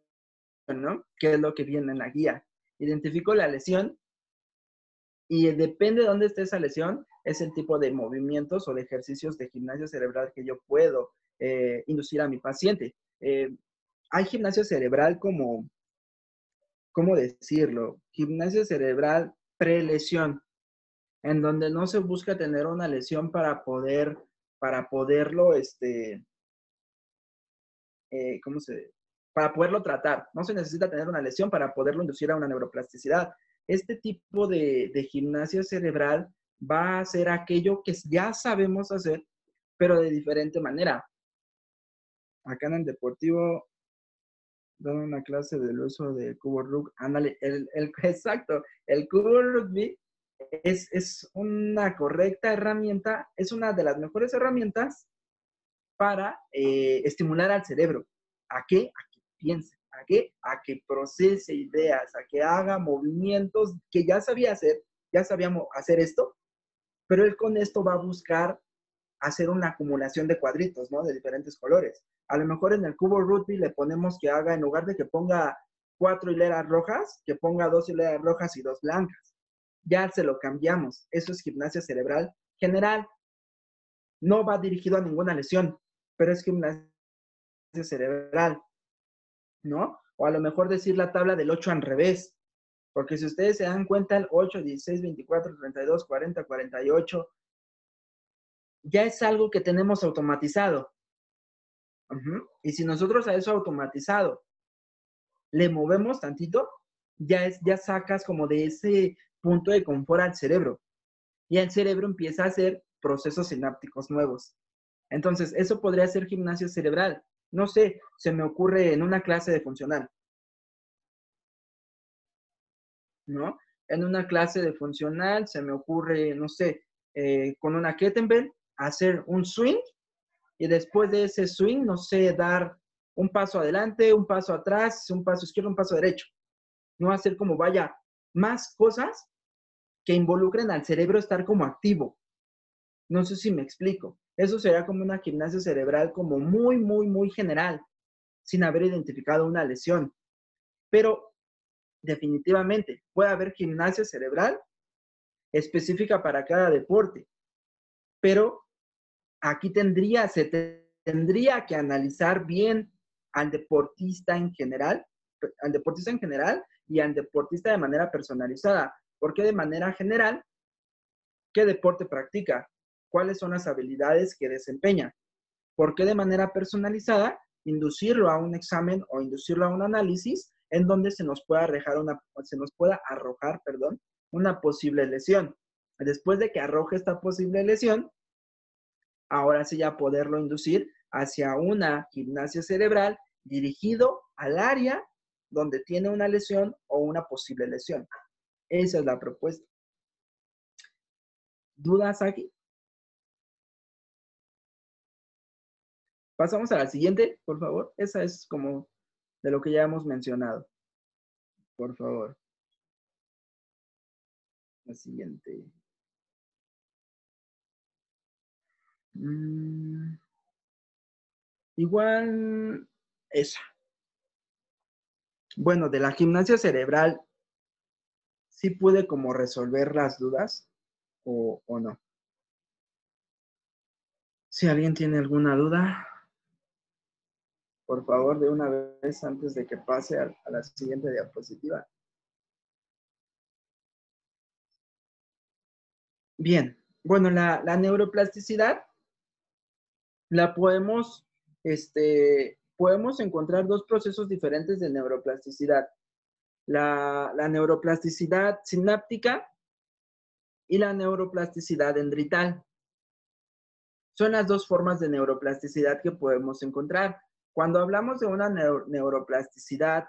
¿no? ¿Qué es lo que viene en la guía? Identifico la lesión y depende de dónde esté esa lesión, es el tipo de movimientos o de ejercicios de gimnasia cerebral que yo puedo eh, inducir a mi paciente. Eh, hay gimnasia cerebral como, ¿cómo decirlo? Gimnasia cerebral prelesión, en donde no se busca tener una lesión para poder, para poderlo, este, eh, ¿cómo se, para poderlo tratar. No se necesita tener una lesión para poderlo inducir a una neuroplasticidad. Este tipo de, gimnasia cerebral va a ser aquello que ya sabemos hacer, pero de diferente manera. Acá en el deportivo dan una clase del uso del cubo rugby. Ándale, el, exacto, el cubo rugby es, es, una correcta herramienta, es una de las mejores herramientas para eh, estimular al cerebro. ¿A qué? A piense. ¿A qué? A que procese ideas, a que haga movimientos que ya sabía hacer, ya sabíamos hacer esto, pero él con esto va a buscar hacer una acumulación de cuadritos, ¿no? De diferentes colores. A lo mejor en el cubo rugby le ponemos que haga, en lugar de que ponga cuatro hileras rojas, que ponga dos hileras rojas y dos blancas. Ya se lo cambiamos. Eso es gimnasia cerebral general. no va dirigido a ninguna lesión, pero es gimnasia cerebral, ¿no? O a lo mejor decir la tabla del 8 al revés, porque si ustedes se dan cuenta, el 8, 16, 24, 32, 40, 48, ya es algo que tenemos automatizado. Y si nosotros a eso automatizado le movemos tantito, ya, es, ya sacas como de ese punto de confort al cerebro. Y el cerebro empieza a hacer procesos sinápticos nuevos. Entonces, eso podría ser gimnasia cerebral. No sé, se me ocurre en una clase de funcional. ¿No? En una clase de funcional se me ocurre, no sé, eh, con una kettlebell, hacer un swing y después de ese swing, no sé, dar un paso adelante, un paso atrás, un paso izquierdo, un paso derecho. No hacer como vaya más cosas que involucren al cerebro estar como activo. No sé si me explico. Eso sería como una gimnasia cerebral como muy, muy, muy general, sin haber identificado una lesión. Pero definitivamente puede haber gimnasia cerebral específica para cada deporte. Pero aquí tendría, se tendría que analizar bien al deportista en general, al deportista en general y al deportista de manera personalizada. Porque de manera general, ¿qué deporte practica? ¿Cuáles son las habilidades que desempeña? Porque de manera personalizada, inducirlo a un examen o inducirlo a un análisis en donde se nos pueda arrojar una, se nos pueda arrojar, perdón, una posible lesión. Después de que arroje esta posible lesión, ahora sí ya poderlo inducir hacia una gimnasia cerebral dirigido al área donde tiene una lesión o una posible lesión. Esa es la propuesta. ¿Dudas aquí? Pasamos a la siguiente, por favor. Esa es como de lo que ya hemos mencionado. Por favor. La siguiente. Mm, igual esa. Bueno, de la gimnasia cerebral, ¿sí puede como resolver las dudas o, no? Si alguien tiene alguna duda, por favor, de una vez antes de que pase a la siguiente diapositiva. Bien, bueno, la, la neuroplasticidad la podemos, este, podemos encontrar dos procesos diferentes de neuroplasticidad. La, neuroplasticidad sináptica y la neuroplasticidad dendrital. Son las dos formas de neuroplasticidad que podemos encontrar. Cuando hablamos de una neuroplasticidad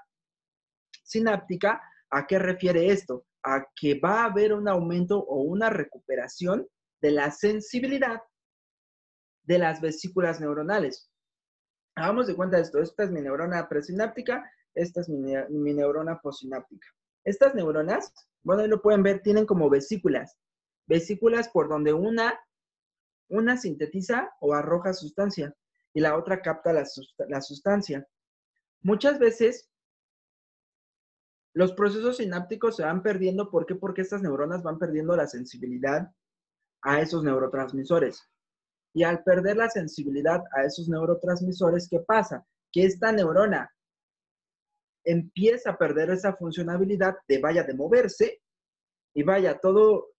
sináptica, ¿a qué refiere esto? A que va a haber un aumento o una recuperación de la sensibilidad de las vesículas neuronales. Hagamos de cuenta esto, esta es mi neurona presináptica, esta es mi, neurona posináptica. Estas neuronas, bueno, ahí lo pueden ver, tienen como vesículas, vesículas por donde una, una sintetiza o arroja sustancia y la otra capta la, sustancia. Muchas veces los procesos sinápticos se van perdiendo, ¿por qué? Porque estas neuronas van perdiendo la sensibilidad a esos neurotransmisores. Y al perder la sensibilidad a esos neurotransmisores, ¿qué pasa? Que esta neurona empieza a perder esa funcionalidad de vaya de moverse y vaya todo,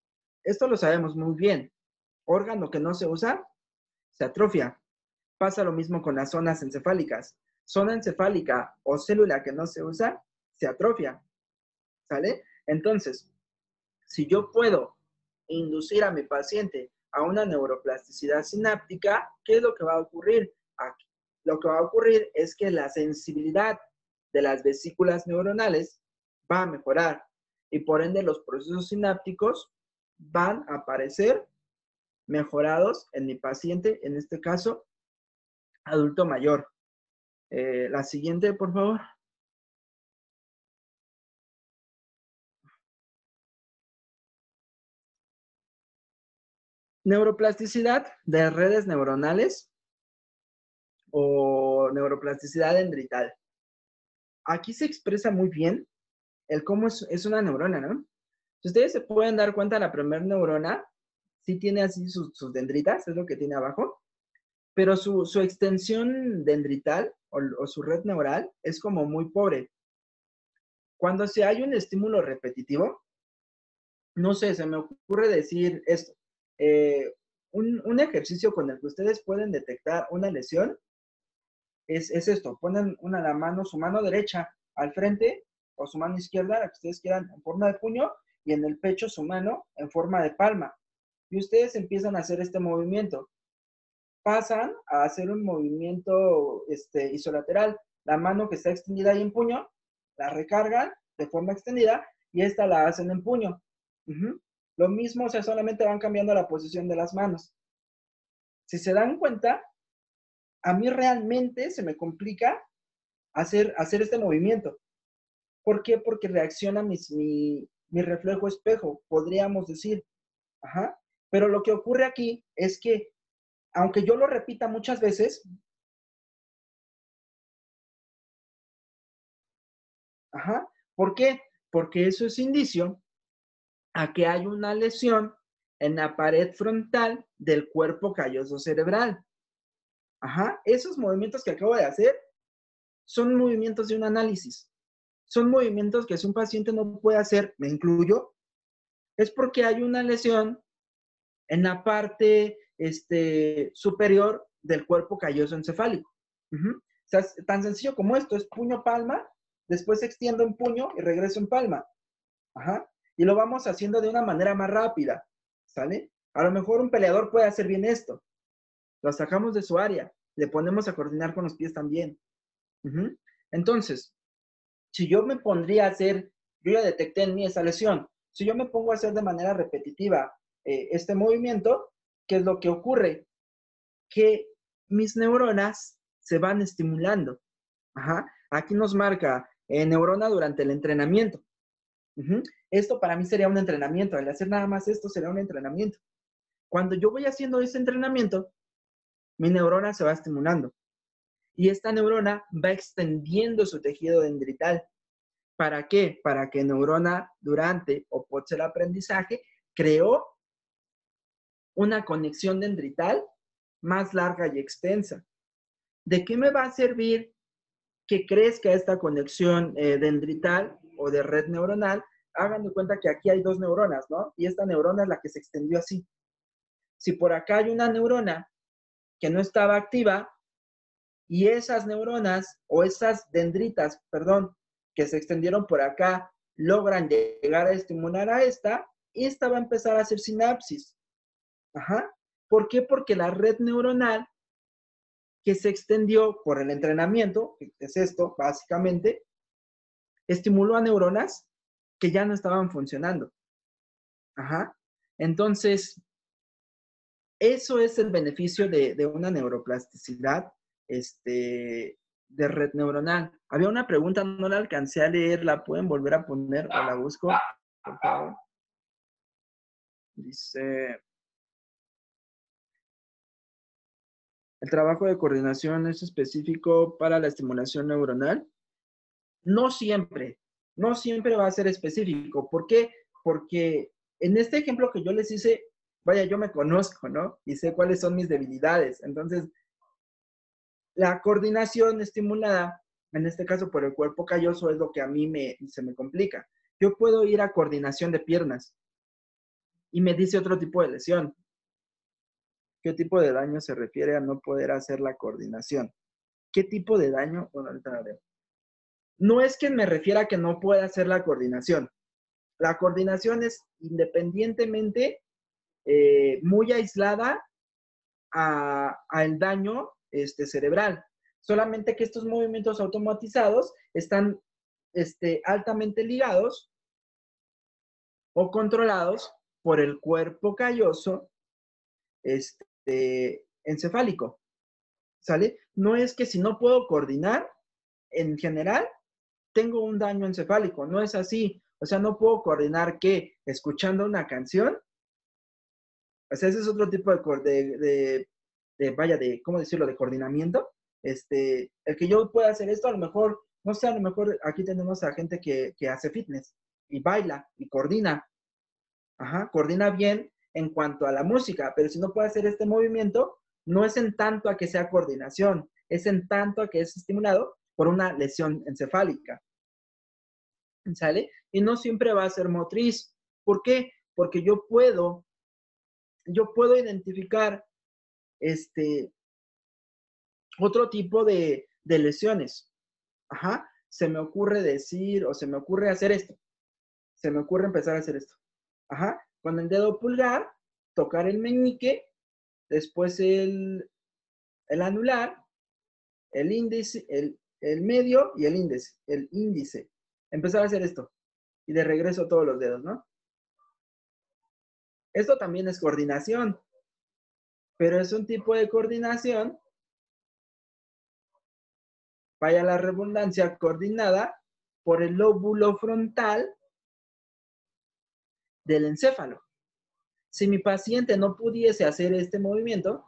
esto lo sabemos muy bien, órgano que no se usa, se atrofia. Pasa lo mismo con las zonas encefálicas. Zona encefálica o célula que no se usa, se atrofia. ¿Sale? Entonces, si yo puedo inducir a mi paciente a una neuroplasticidad sináptica, ¿qué es lo que va a ocurrir? Aquí, lo que va a ocurrir es que la sensibilidad de las vesículas neuronales va a mejorar y por ende los procesos sinápticos van a aparecer mejorados en mi paciente, en este caso, adulto mayor. Eh, la siguiente, por favor. Neuroplasticidad de redes neuronales o neuroplasticidad dendrital. Aquí se expresa muy bien el cómo es, una neurona, ¿no? Si ustedes se pueden dar cuenta, la primera neurona sí tiene así sus, dendritas, es lo que tiene abajo, pero su, extensión dendrital o, su red neural es como muy pobre. Cuando se hay un estímulo repetitivo, no sé, se me ocurre decir esto. Eh, un, ejercicio con el que ustedes pueden detectar una lesión es, esto. Ponen una la mano, su mano derecha al frente o su mano izquierda, la que ustedes quieran, en forma de puño y en el pecho su mano en forma de palma. Y ustedes empiezan a hacer este movimiento. Pasan a hacer un movimiento este, isolateral. La mano que está extendida ahí en puño, la recargan de forma extendida y esta la hacen en puño. Lo mismo, o sea, solamente van cambiando la posición de las manos. Si se dan cuenta, a mí realmente se me complica hacer, hacer este movimiento. ¿Por qué? Porque reacciona mi, mi reflejo espejo, podríamos decir. Ajá. Pero lo que ocurre aquí es que, aunque yo lo repita muchas veces, ajá, ¿por qué? Porque eso es indicio a que hay una lesión en la pared frontal del cuerpo calloso cerebral. Ajá, esos movimientos que acabo de hacer son movimientos de un análisis. Son movimientos que si un paciente no puede hacer, me incluyo, es porque hay una lesión en la parte este, superior del cuerpo calloso encefálico. O sea, tan sencillo como esto, es puño-palma, después extiendo en puño y regreso en palma. Ajá. Y lo vamos haciendo de una manera más rápida, ¿sale? A lo mejor un peleador puede hacer bien esto. Lo sacamos de su área, le ponemos a coordinar con los pies también. Entonces, si yo me pondría a hacer, yo ya detecté en mí esa lesión, si yo me pongo a hacer de manera repetitiva eh, este movimiento, ¿qué es lo que ocurre? Que mis neuronas se van estimulando. Ajá. Aquí nos marca eh, neurona durante el entrenamiento. Esto para mí sería un entrenamiento. Al hacer nada más esto sería un entrenamiento. Cuando yo voy haciendo ese entrenamiento, mi neurona se va estimulando. Y esta neurona va extendiendo su tejido dendrital. ¿Para qué? Para que neurona durante o post el aprendizaje creó una conexión dendrital más larga y extensa. ¿De qué me va a servir que crezca esta conexión eh, dendrital o de red neuronal? Hagan de cuenta que aquí hay dos neuronas, ¿no? Y esta neurona es la que se extendió así. Si por acá hay una neurona que no estaba activa y esas neuronas o esas dendritas, perdón, que se extendieron por acá, logran llegar a estimular a esta, esta va a empezar a hacer sinapsis. Ajá. ¿Por qué? Porque la red neuronal que se extendió por el entrenamiento, que es esto básicamente, estimuló a neuronas que ya no estaban funcionando. Ajá. Entonces, eso es el beneficio de, una neuroplasticidad este, de red neuronal. Había una pregunta, no la alcancé a leer, ¿la pueden volver a poner o la busco? Por favor. Dice, ¿El trabajo de coordinación es específico para la estimulación neuronal? No siempre, no siempre va a ser específico. ¿Por qué? Porque en este ejemplo que yo les hice, vaya, yo me conozco, ¿no? Y sé cuáles son mis debilidades. Entonces, la coordinación estimulada, en este caso por el cuerpo calloso, es lo que a mí me, se me complica. Yo puedo ir a coordinación de piernas y me dice otro tipo de lesión. ¿Qué tipo de daño se refiere a no poder hacer la coordinación? ¿Qué tipo de daño? Bueno, ahorita a ver. No es que me refiera a que no pueda hacer la coordinación. La coordinación es independientemente eh, muy aislada al daño este, cerebral. Solamente que estos movimientos automatizados están este, altamente ligados o controlados por el cuerpo calloso este, este, encefálico. ¿Sale? No es que si no puedo coordinar, en general, tengo un daño encefálico. No es así. O sea, no puedo coordinar que escuchando una canción. O sea, ese es otro tipo de, de, vaya, de, ¿cómo decirlo?, de coordinamiento. Este, el que yo pueda hacer esto, a lo mejor, no sé, a lo mejor aquí tenemos a gente que, que hace fitness y baila y coordina. Ajá, coordina bien en cuanto a la música, pero si no puede hacer este movimiento, no es en tanto a que sea coordinación, es en tanto a que es estimulado por una lesión encefálica. ¿Sale? Y no siempre va a ser motriz. ¿Por qué? Porque yo puedo, yo puedo identificar este, otro tipo de, de lesiones. Ajá. Se me ocurre decir o se me ocurre hacer esto. Se me ocurre empezar a hacer esto. Ajá. Con el dedo pulgar, tocar el meñique, después el, anular, el índice, el, el medio y el índice, el índice. Empezar a hacer esto. Y de regreso todos los dedos, ¿no? Esto también es coordinación, pero es un tipo de coordinación, vaya la redundancia, coordinada por el lóbulo frontal del encéfalo. Si mi paciente no pudiese hacer este movimiento,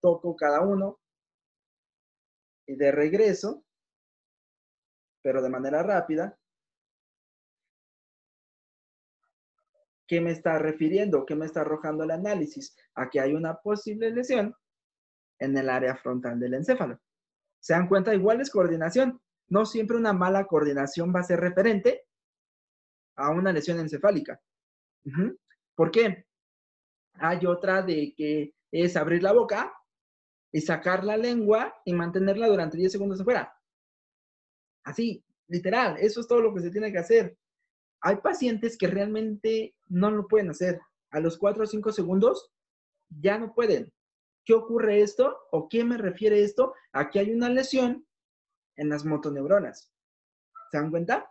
toco cada uno y de regreso, pero de manera rápida, ¿qué me está refiriendo? ¿Qué me está arrojando el análisis? A que hay una posible lesión en el área frontal del encéfalo. ¿Se dan cuenta? Igual es coordinación. No siempre una mala coordinación va a ser referente a una lesión encefálica. ¿Por qué? Hay otra de que es abrir la boca y sacar la lengua y mantenerla durante 10 segundos afuera. Así, literal, eso es todo lo que se tiene que hacer. Hay pacientes que realmente no lo pueden hacer. A los 4 o 5 segundos ya no pueden. ¿Qué ocurre esto? ¿O qué me refiere esto? Aquí hay una lesión en las motoneuronas. ¿Se dan cuenta?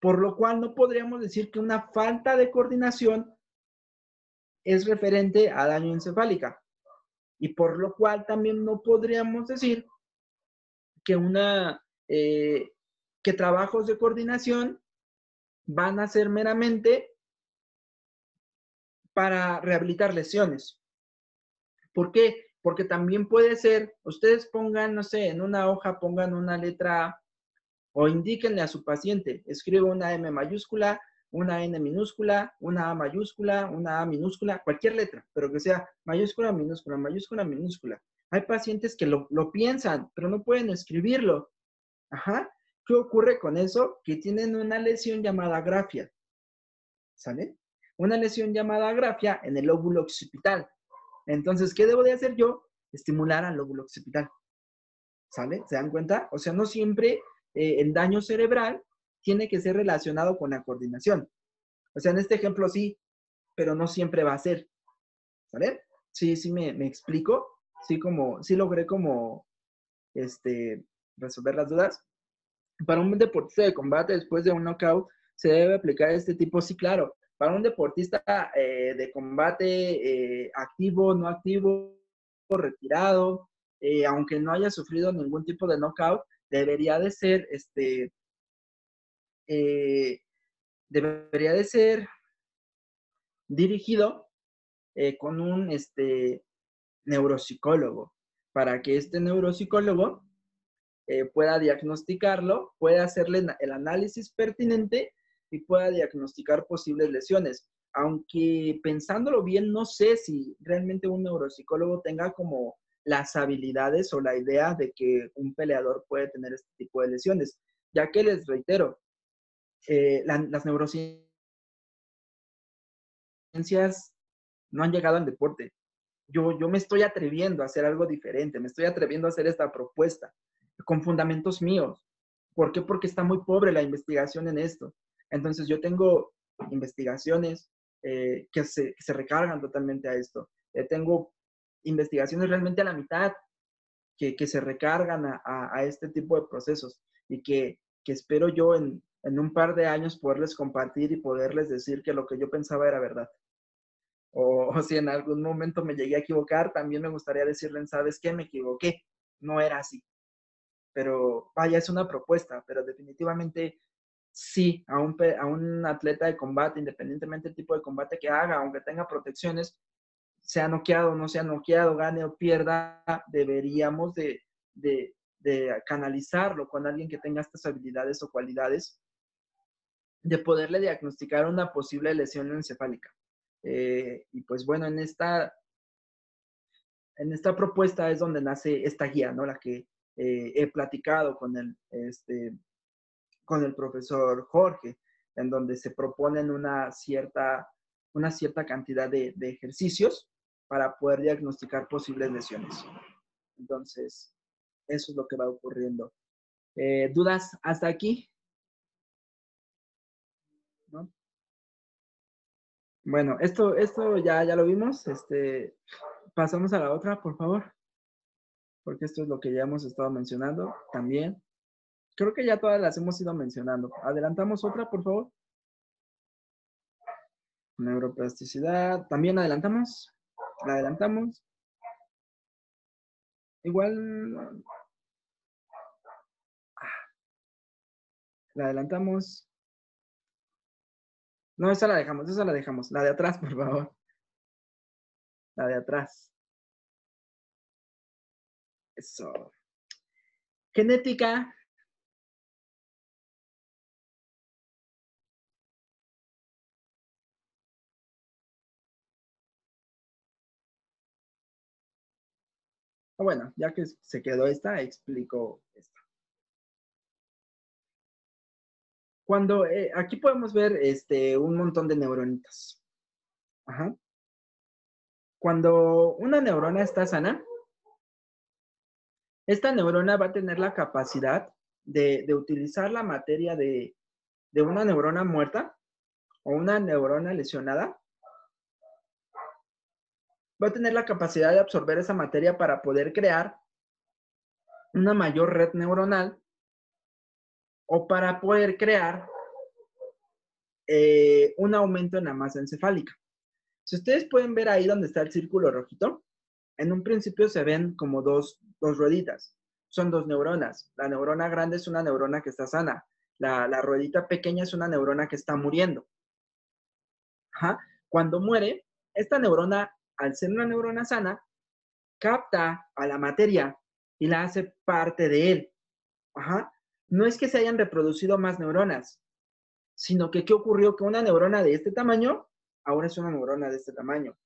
Por lo cual no podríamos decir que una falta de coordinación es referente a daño encefálica. Y por lo cual también no podríamos decir que una eh, que trabajos de coordinación van a ser meramente para rehabilitar lesiones. ¿Por qué? Porque también puede ser, ustedes pongan, no sé, en una hoja pongan una letra o indíquenle a su paciente, escribe una M mayúscula, una N minúscula, una A mayúscula, una A minúscula, cualquier letra, pero que sea mayúscula, minúscula, mayúscula, minúscula. Hay pacientes que lo, piensan, pero no pueden escribirlo. Ajá. ¿Qué ocurre con eso? Que tienen una lesión llamada grafia. ¿Sale? Una lesión llamada grafia en el lóbulo occipital. Entonces, ¿qué debo de hacer yo? Estimular al lóbulo occipital. ¿Sale? ¿Se dan cuenta? O sea, no siempre eh, el daño cerebral tiene que ser relacionado con la coordinación. O sea, en este ejemplo sí, pero no siempre va a ser. ¿Sale? Sí, sí me, explico. Sí, como, sí logré como, este, resolver las dudas. Para un deportista de combate después de un knockout, se debe aplicar este tipo, sí, claro. Para un deportista eh, de combate eh, activo, no activo, retirado, aunque no haya sufrido ningún tipo de knockout, debería de ser, este, eh, debería de ser dirigido eh, con un este, neuropsicólogo, para que este neuropsicólogo eh, pueda diagnosticarlo, pueda hacerle el análisis pertinente y pueda diagnosticar posibles lesiones. Aunque pensándolo bien, no sé si realmente un neuropsicólogo tenga como las habilidades o la idea de que un peleador puede tener este tipo de lesiones, ya que les reitero, eh, las neurociencias no han llegado al deporte. Yo, yo me estoy atreviendo a hacer algo diferente, me estoy atreviendo a hacer esta propuesta con fundamentos míos. ¿Por qué? Porque está muy pobre la investigación en esto. Entonces yo tengo investigaciones eh, que, se, se, recargan totalmente a esto. Eh, tengo investigaciones realmente a la mitad que, se recargan a, este tipo de procesos y que, espero yo en, un par de años poderles compartir y poderles decir que lo que yo pensaba era verdad. O, si en algún momento me llegué a equivocar, también me gustaría decirles, ¿sabes qué? Me equivoqué. No era así. Pero vaya, es una propuesta, pero definitivamente sí, a un, a un atleta de combate, independientemente del tipo de combate que haga, aunque tenga protecciones, sea noqueado o no sea noqueado, gane o pierda, deberíamos de, canalizarlo con alguien que tenga estas habilidades o cualidades de poderle diagnosticar una posible lesión encefálica. Eh, y pues bueno, en esta, en esta propuesta es donde nace esta guía, ¿no? La que eh, he platicado con el, este, con el profesor Jorge, en donde se proponen una cierta, una cierta cantidad de, ejercicios para poder diagnosticar posibles lesiones. Entonces, eso es lo que va ocurriendo. Eh, ¿Dudas hasta aquí? Bueno, esto, esto ya, ya lo vimos. Este, pasamos a la otra, por favor. Porque esto es lo que ya hemos estado mencionando también. Creo que ya todas las hemos ido mencionando. Adelantamos otra, por favor. Neuroplasticidad. También adelantamos. La adelantamos. Igual. La adelantamos. No, esa la dejamos, esa la dejamos. La de atrás, por favor. La de atrás. Eso. Genética. Bueno, ya que se quedó esta, explico esta. Cuando, eh, aquí podemos ver este, un montón de neuronitas. Ajá. Cuando una neurona está sana, esta neurona va a tener la capacidad de, utilizar la materia de una neurona muerta o una neurona lesionada va a tener la capacidad de absorber esa materia para poder crear una mayor red neuronal o para poder crear eh, un aumento en la masa encefálica. Si ustedes pueden ver ahí donde está el círculo rojito, en un principio se ven como dos, dos rueditas. Son dos neuronas. La neurona grande es una neurona que está sana. La, la ruedita pequeña es una neurona que está muriendo. Cuando muere, esta neurona al ser una neurona sana, capta a la materia y la hace parte de él. Ajá. No es que se hayan reproducido más neuronas, sino que ¿qué ocurrió? Que una neurona de este tamaño ahora es una neurona de este tamaño.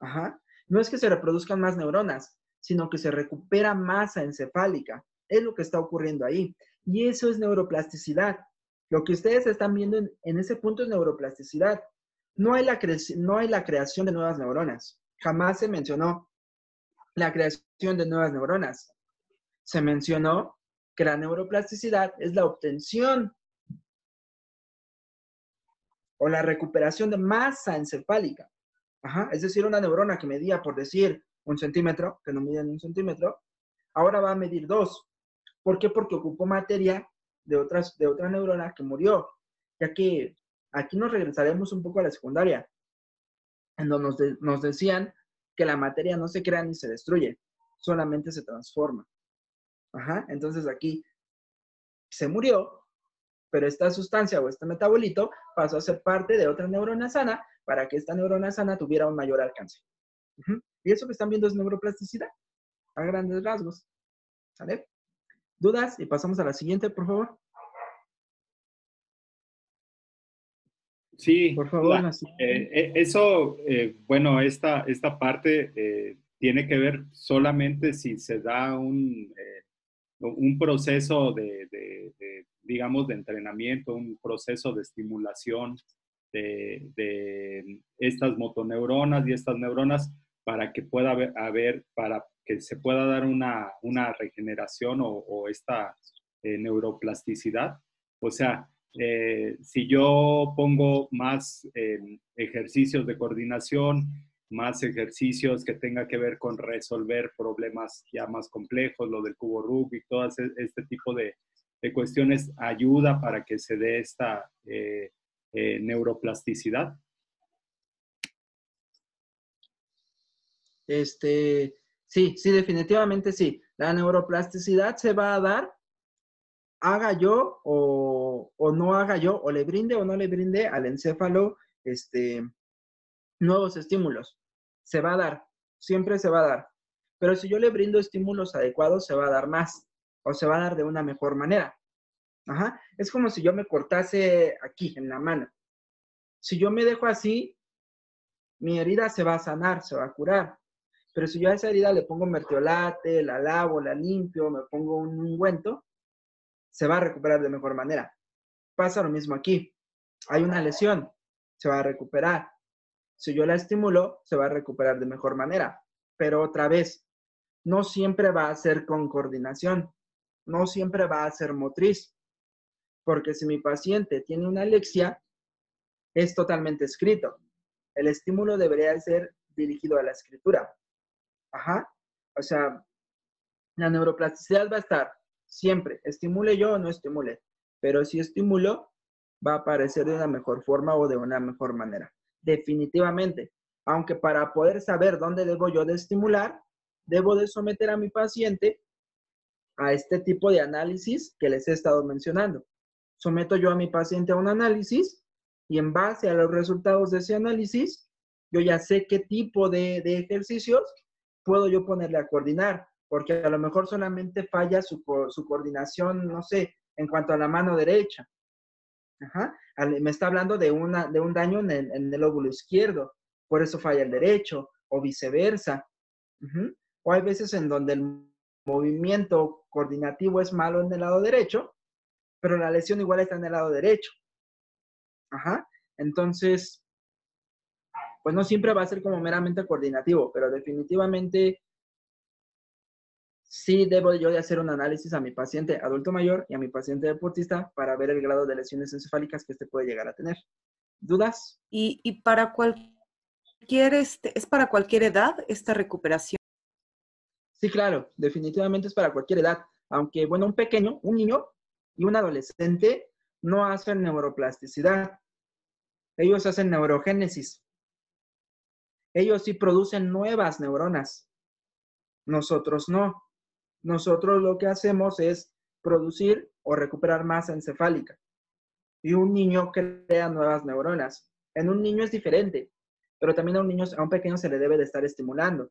Ajá. No es que se reproduzcan más neuronas, sino que se recupera masa encefálica. Es lo que está ocurriendo ahí. Y eso es neuroplasticidad. Lo que ustedes están viendo en, en ese punto es neuroplasticidad. No hay, la no hay la creación de nuevas neuronas. Jamás se mencionó la creación de nuevas neuronas. Se mencionó que la neuroplasticidad es la obtención o la recuperación de masa encefálica. Es decir, una neurona que medía, por decir, un centímetro, que no mide en un centímetro, ahora va a medir dos. ¿Por qué? Porque ocupó materia de, otras, de otra neurona que murió, ya que Aquí nos regresaremos un poco a la secundaria, en donde nos, decían que la materia no se crea ni se destruye, solamente se transforma. Ajá, entonces aquí se murió, pero esta sustancia o este metabolito pasó a ser parte de otra neurona sana para que esta neurona sana tuviera un mayor alcance. Y eso que están viendo es neuroplasticidad, a grandes rasgos. ¿Sale? ¿Dudas? Y pasamos a la siguiente, por favor.
Sí, por favor. Eh, eh, eso, eh, bueno, esta, esta parte tiene que ver solamente si se da un, un proceso de, digamos, de entrenamiento, un proceso de estimulación de, estas motoneuronas y estas neuronas para que pueda haber, para que se pueda dar una, una regeneración o, o esta neuroplasticidad. O sea, eh, si yo pongo más eh, ejercicios de coordinación, más ejercicios que tenga que ver con resolver problemas ya más complejos, lo del cubo Rubik, todo este tipo de, cuestiones, ayuda para que se dé esta eh, neuroplasticidad.
Este, sí, sí, definitivamente sí. La neuroplasticidad se va a dar haga yo o, no haga yo, o le brinde o no le brinde al encéfalo este, nuevos estímulos. Se va a dar, siempre se va a dar. Pero si yo le brindo estímulos adecuados, se va a dar más o se va a dar de una mejor manera. Ajá. Es como si yo me cortase aquí, en la mano. Si yo me dejo así, mi herida se va a sanar, se va a curar. Pero si yo a esa herida le pongo mertiolate, la lavo, la limpio, me pongo un ungüento, se va a recuperar de mejor manera. Pasa lo mismo aquí. Hay una lesión, se va a recuperar. Si yo la estimulo, se va a recuperar de mejor manera. Pero otra vez, no siempre va a ser con coordinación, no siempre va a ser motriz. Porque si mi paciente tiene una alexia, es totalmente escrito. El estímulo debería ser dirigido a la escritura. Ajá. O sea, la neuroplasticidad va a estar siempre, estimule yo o no estimule, pero si estimulo, va a aparecer de una mejor forma o de una mejor manera. Definitivamente. Aunque para poder saber dónde debo yo de estimular, debo de someter a mi paciente a este tipo de análisis que les he estado mencionando. Someto yo a mi paciente a un análisis y en base a los resultados de ese análisis, yo ya sé qué tipo de, de ejercicios puedo yo ponerle a coordinar, porque a lo mejor solamente falla su, su coordinación, no sé, en cuanto a la mano derecha. Ajá. Me está hablando de, una, de un daño en el, en el óvulo izquierdo, por eso falla el derecho, o viceversa. O hay veces en donde el movimiento coordinativo es malo en el lado derecho, pero la lesión igual está en el lado derecho. Ajá. Entonces, pues no siempre va a ser como meramente coordinativo, pero definitivamente sí debo yo de hacer un análisis a mi paciente adulto mayor y a mi paciente deportista para ver el grado de lesiones encefálicas que este puede llegar a tener. ¿Dudas?
Y, para cualquier, este, ¿es para cualquier edad esta recuperación?
Sí, claro, definitivamente es para cualquier edad. Aunque, bueno, un pequeño, un niño y un adolescente no hacen neuroplasticidad. Ellos hacen neurogénesis ellos sí producen nuevas neuronas. Nosotros no. Nosotros lo que hacemos es producir o recuperar masa encefálica. Y un niño crea nuevas neuronas. En un niño es diferente, pero también a un niño, a un pequeño se le debe de estar estimulando.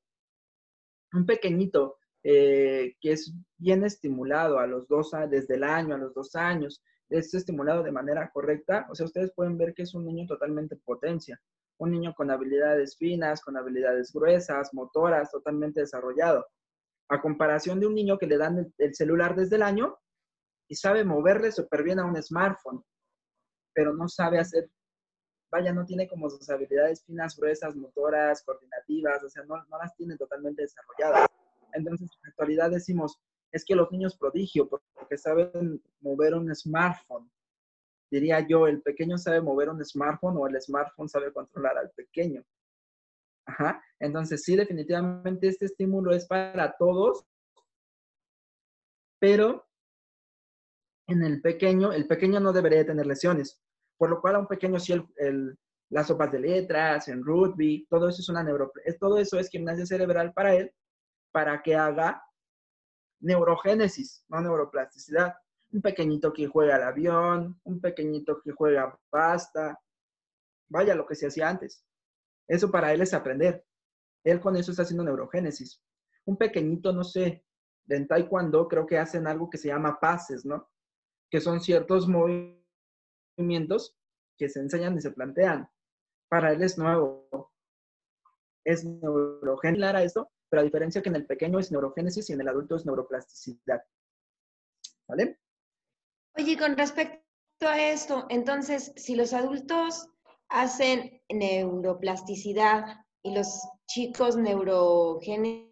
Un pequeñito eh, que es bien estimulado a los dos, desde el año, a los dos años, es estimulado de manera correcta, o sea, ustedes pueden ver que es un niño totalmente potencia un niño con habilidades finas, con habilidades gruesas, motoras, totalmente desarrollado. A comparación de un niño que le dan el, celular desde el año y sabe moverle súper bien a un smartphone, pero no sabe hacer, vaya, no tiene como sus habilidades finas, gruesas, motoras, coordinativas, o sea, no, no las tiene totalmente desarrolladas. Entonces, en la actualidad decimos, es que los niños prodigio, porque saben mover un smartphone, diría yo, el pequeño sabe mover un smartphone o el smartphone sabe controlar al pequeño. Ajá. Entonces, sí, definitivamente este estímulo es para todos, pero en el pequeño, el pequeño no debería tener lesiones, por lo cual a un pequeño sí el, las sopas de letras, en rugby, todo eso es una neuro, todo eso es gimnasia cerebral para él, para que haga neurogénesis, no neuroplasticidad un pequeñito que juega al avión, un pequeñito que juega pasta, vaya lo que se hacía antes. Eso para él es aprender. Él con eso está haciendo neurogénesis. Un pequeñito, no sé, en taekwondo creo que hacen algo que se llama pases, ¿no? Que son ciertos movimientos que se enseñan y se plantean. Para él es nuevo. Es neurogénesis a esto, pero a diferencia que en el pequeño es neurogénesis y en el adulto es neuroplasticidad. ¿Vale?
Oye, con respecto a esto, entonces, si los adultos hacen neuroplasticidad y los chicos neurogénesis,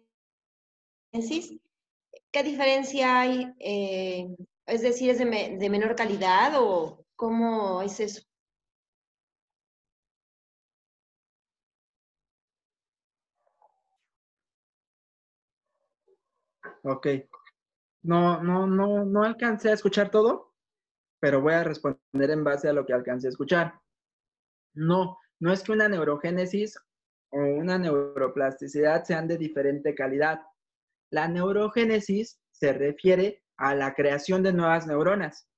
¿qué diferencia hay? Eh, es decir, ¿es de, menor calidad o cómo es eso?
Ok. No, no, no, no alcancé a escuchar todo pero voy a responder en base a lo que alcancé a escuchar. No, no es que una neurogénesis o una neuroplasticidad sean de diferente calidad. La neurogénesis se refiere a la creación de nuevas neuronas.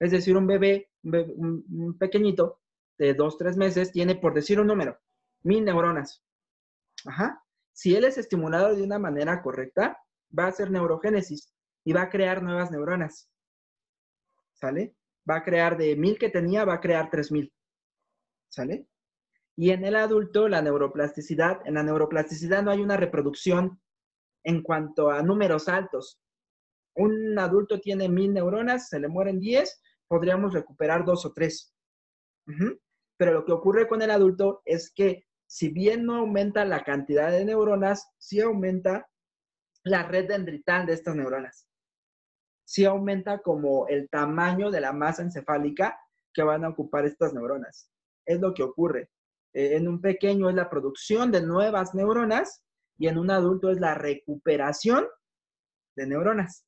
Es decir, un bebé, un, pequeñito de dos, tres meses tiene, por decir un número, mil neuronas. Ajá. Si él es estimulado de una manera correcta, va a hacer neurogénesis y va a crear nuevas neuronas. ¿sale? Va a crear de 1000 que tenía, va a crear 3000, ¿sale? Y en el adulto, la neuroplasticidad, en la neuroplasticidad no hay una reproducción en cuanto a números altos. Un adulto tiene 1000 neuronas, se le mueren 10, podríamos recuperar dos o tres. Pero lo que ocurre con el adulto es que si bien no aumenta la cantidad de neuronas, sí aumenta la red dendrital de estas neuronas. Sí aumenta como el tamaño de la masa encefálica que van a ocupar estas neuronas. Es lo que ocurre. Eh, en un pequeño es la producción de nuevas neuronas y en un adulto es la recuperación de neuronas.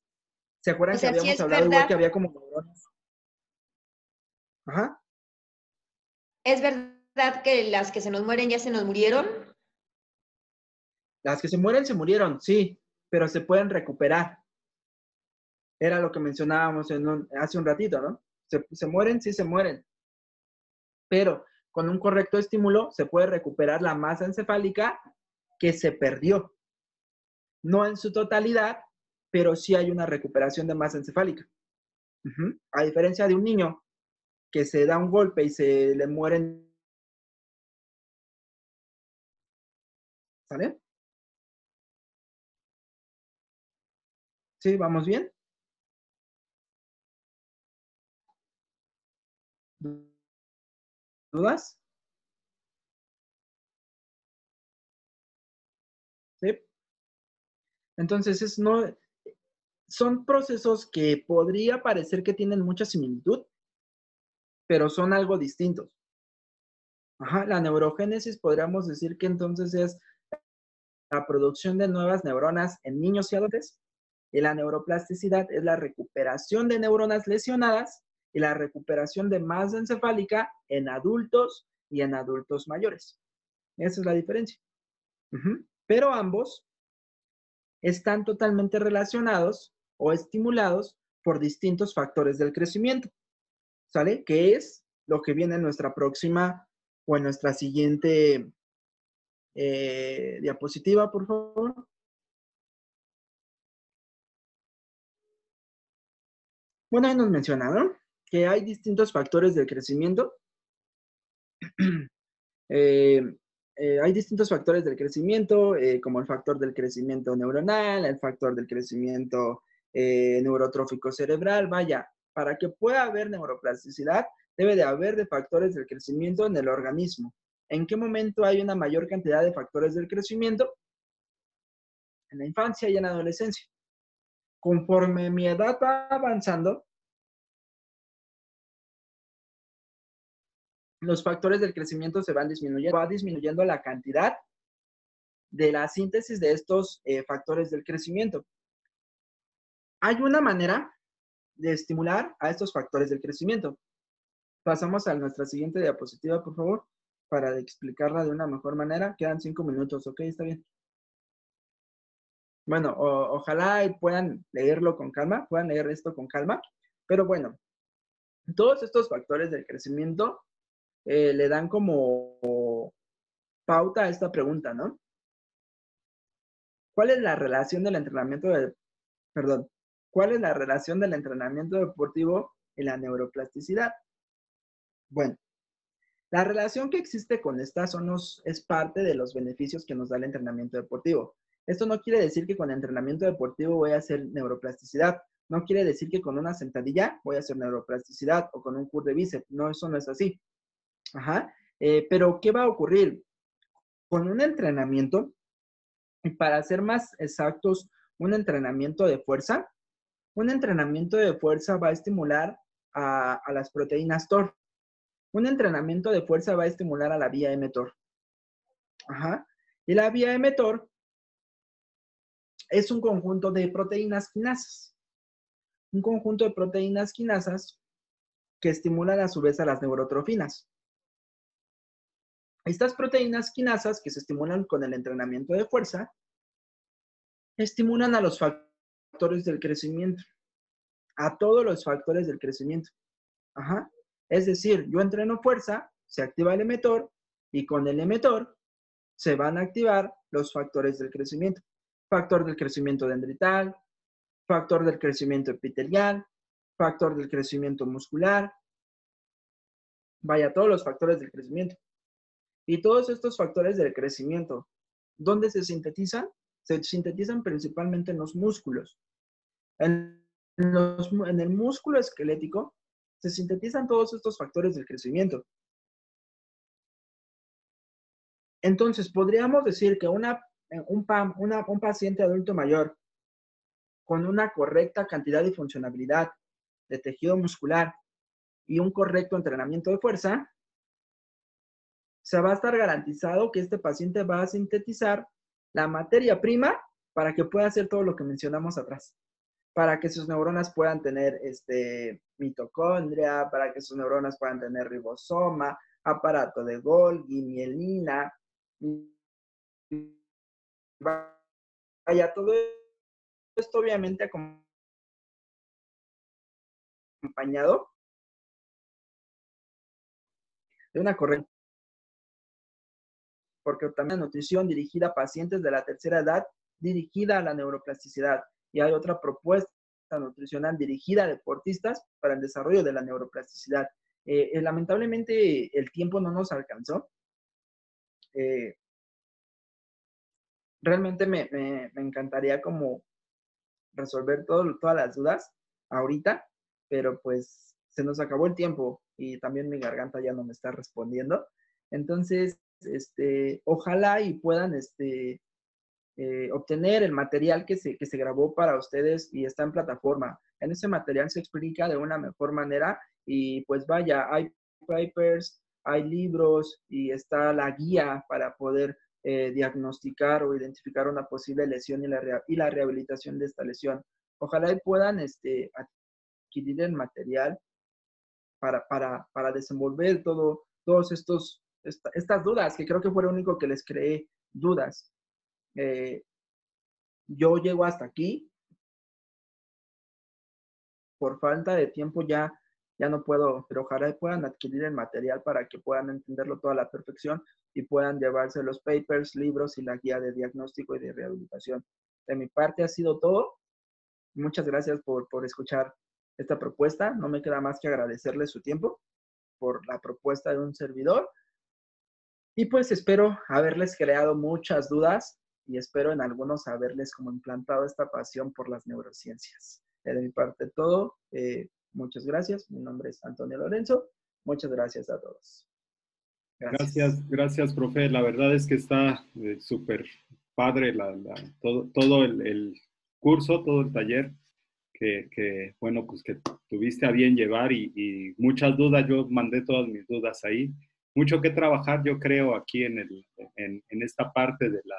¿Se acuerdan que habíamos hablado igual que había como neuronas? Ajá.
¿Es verdad que las que se nos mueren ya se nos murieron?
Las que se mueren, se murieron, sí, pero se pueden recuperar. Era lo que mencionábamos hace un ratito, ¿no? Se, se mueren, sí se mueren. Pero con un correcto estímulo se puede recuperar la masa encefálica que se perdió. No en su totalidad, pero sí hay una recuperación de masa encefálica. A diferencia de un niño que se da un golpe y se le mueren. ¿Sale? ¿Sí? ¿Vamos bien? ¿Dudas? ¿Sí? Entonces, es no, son procesos que podría parecer que tienen mucha similitud, pero son algo distintos. Ajá, la neurogénesis podríamos decir que entonces es la producción de nuevas neuronas en niños y adultos, y la neuroplasticidad es la recuperación de neuronas lesionadas y la recuperación de masa encefálica en adultos y en adultos mayores. Esa es la diferencia. Pero ambos están totalmente relacionados o estimulados por distintos factores del crecimiento. ¿Sale? Que es lo que viene en nuestra próxima o en nuestra siguiente eh, diapositiva, por favor. Bueno, ahí nos mencionaron que hay distintos factores del crecimiento. Eh, eh, hay distintos factores del crecimiento, eh, como el factor del crecimiento neuronal, el factor del crecimiento neurotrófico cerebral. Vaya, para que pueda haber neuroplasticidad, debe de haber de factores del crecimiento en el organismo. ¿En qué momento hay una mayor cantidad de factores del crecimiento? En la infancia y en la adolescencia. Conforme mi edad va avanzando, los factores del crecimiento se van disminuyendo, va disminuyendo la cantidad de la síntesis de estos eh, factores del crecimiento. Hay una manera de estimular a estos factores del crecimiento. Pasamos a nuestra siguiente diapositiva, por favor, para explicarla de una mejor manera. Quedan cinco minutos, ¿ok? Está bien. Bueno, ojalá puedan leerlo con calma, puedan leer esto con calma, pero bueno, todos estos factores del crecimiento eh, le dan como pauta a esta pregunta, ¿no? ¿Cuál es la relación del entrenamiento de, perdón, cuál es la relación del entrenamiento deportivo y la neuroplasticidad? Bueno, la relación que existe con estas son es parte de los beneficios que nos da el entrenamiento deportivo. Esto no quiere decir que con entrenamiento deportivo voy a hacer neuroplasticidad. No quiere decir que con una sentadilla voy a hacer neuroplasticidad o con un curl de bíceps. No, eso no es así. Ajá. Eh, pero, ¿qué va a ocurrir? Con un entrenamiento, y para ser más exactos, un entrenamiento de fuerza, un entrenamiento de fuerza va a estimular a, las proteínas TOR. Un entrenamiento de fuerza va a estimular a la vía mTOR. Ajá. Y la vía mTOR es un conjunto de proteínas quinasas. Un conjunto de proteínas quinasas que estimulan a su vez a las neurotrofinas. Estas proteínas quinasas que se estimulan con el entrenamiento de fuerza, estimulan a los factores del crecimiento, a todos los factores del crecimiento. Ajá. Es decir, yo entreno fuerza, se activa el emetor y con el emetor se van a activar los factores del crecimiento. Factor del crecimiento dendrital, factor del crecimiento epitelial, factor del crecimiento muscular, vaya, todos los factores del crecimiento. Y todos estos factores del crecimiento, ¿dónde se sintetizan? Se sintetizan principalmente en los músculos. En, el músculo esquelético se sintetizan todos estos factores del crecimiento. Entonces, podríamos decir que una, un, un paciente adulto mayor con una correcta cantidad y funcionabilidad de tejido muscular y un correcto entrenamiento de fuerza, se va a estar garantizado que este paciente va a sintetizar la materia prima para que pueda hacer todo lo que mencionamos atrás, para que sus neuronas puedan tener este, mitocondria, para que sus neuronas puedan tener ribosoma, aparato de Golgi, mielina, vaya, todo esto obviamente acompañado de una correcta porque también la nutrición dirigida a pacientes de la tercera edad dirigida a la neuroplasticidad y hay otra propuesta nutricional dirigida a deportistas para el desarrollo de la neuroplasticidad. Eh, eh, lamentablemente el tiempo no nos alcanzó. Eh, realmente me, encantaría como resolver todo, todas las dudas ahorita, pero pues se nos acabó el tiempo y también mi garganta ya no me está respondiendo. Entonces, este, ojalá y puedan este, eh, obtener el material que se, que se grabó para ustedes y está en plataforma. En ese material se explica de una mejor manera y pues vaya, hay papers, hay libros y está la guía para poder eh, diagnosticar o identificar una posible lesión y la, y la rehabilitación de esta lesión. Ojalá y puedan este, adquirir el material para, para, para desenvolver todo, todos estos, estas dudas, que creo que fue lo único que les creé dudas. Eh, yo llego hasta aquí. Por falta de tiempo ya, ya no puedo, pero ojalá puedan adquirir el material para que puedan entenderlo toda la perfección y puedan llevarse los papers, libros y la guía de diagnóstico y de rehabilitación. De mi parte ha sido todo. Muchas gracias por, por escuchar esta propuesta. No me queda más que agradecerles su tiempo por la propuesta de un servidor. Y pues espero haberles creado muchas dudas y espero en algunos haberles como implantado esta pasión por las neurociencias. De mi parte todo. Eh, muchas gracias. Mi nombre es Antonio Lorenzo. Muchas gracias a todos.
Gracias, gracias, profe. La verdad es que está eh, súper padre todo, todo el, curso, todo el taller que, bueno, pues que tuviste a bien llevar y, muchas dudas. Yo mandé todas mis dudas ahí. Mucho que trabajar, yo creo, aquí en, el, en, en esta parte de la,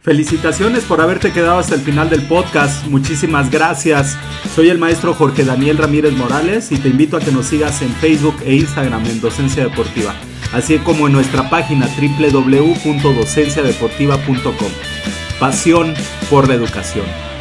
Felicitaciones por haberte quedado hasta el final del podcast. Muchísimas gracias. Soy el maestro Jorge Daniel Ramírez Morales y te invito a que nos sigas en Facebook e Instagram en Docencia Deportiva así como en nuestra página www.docenciadeportiva.com. Pasión por la educación.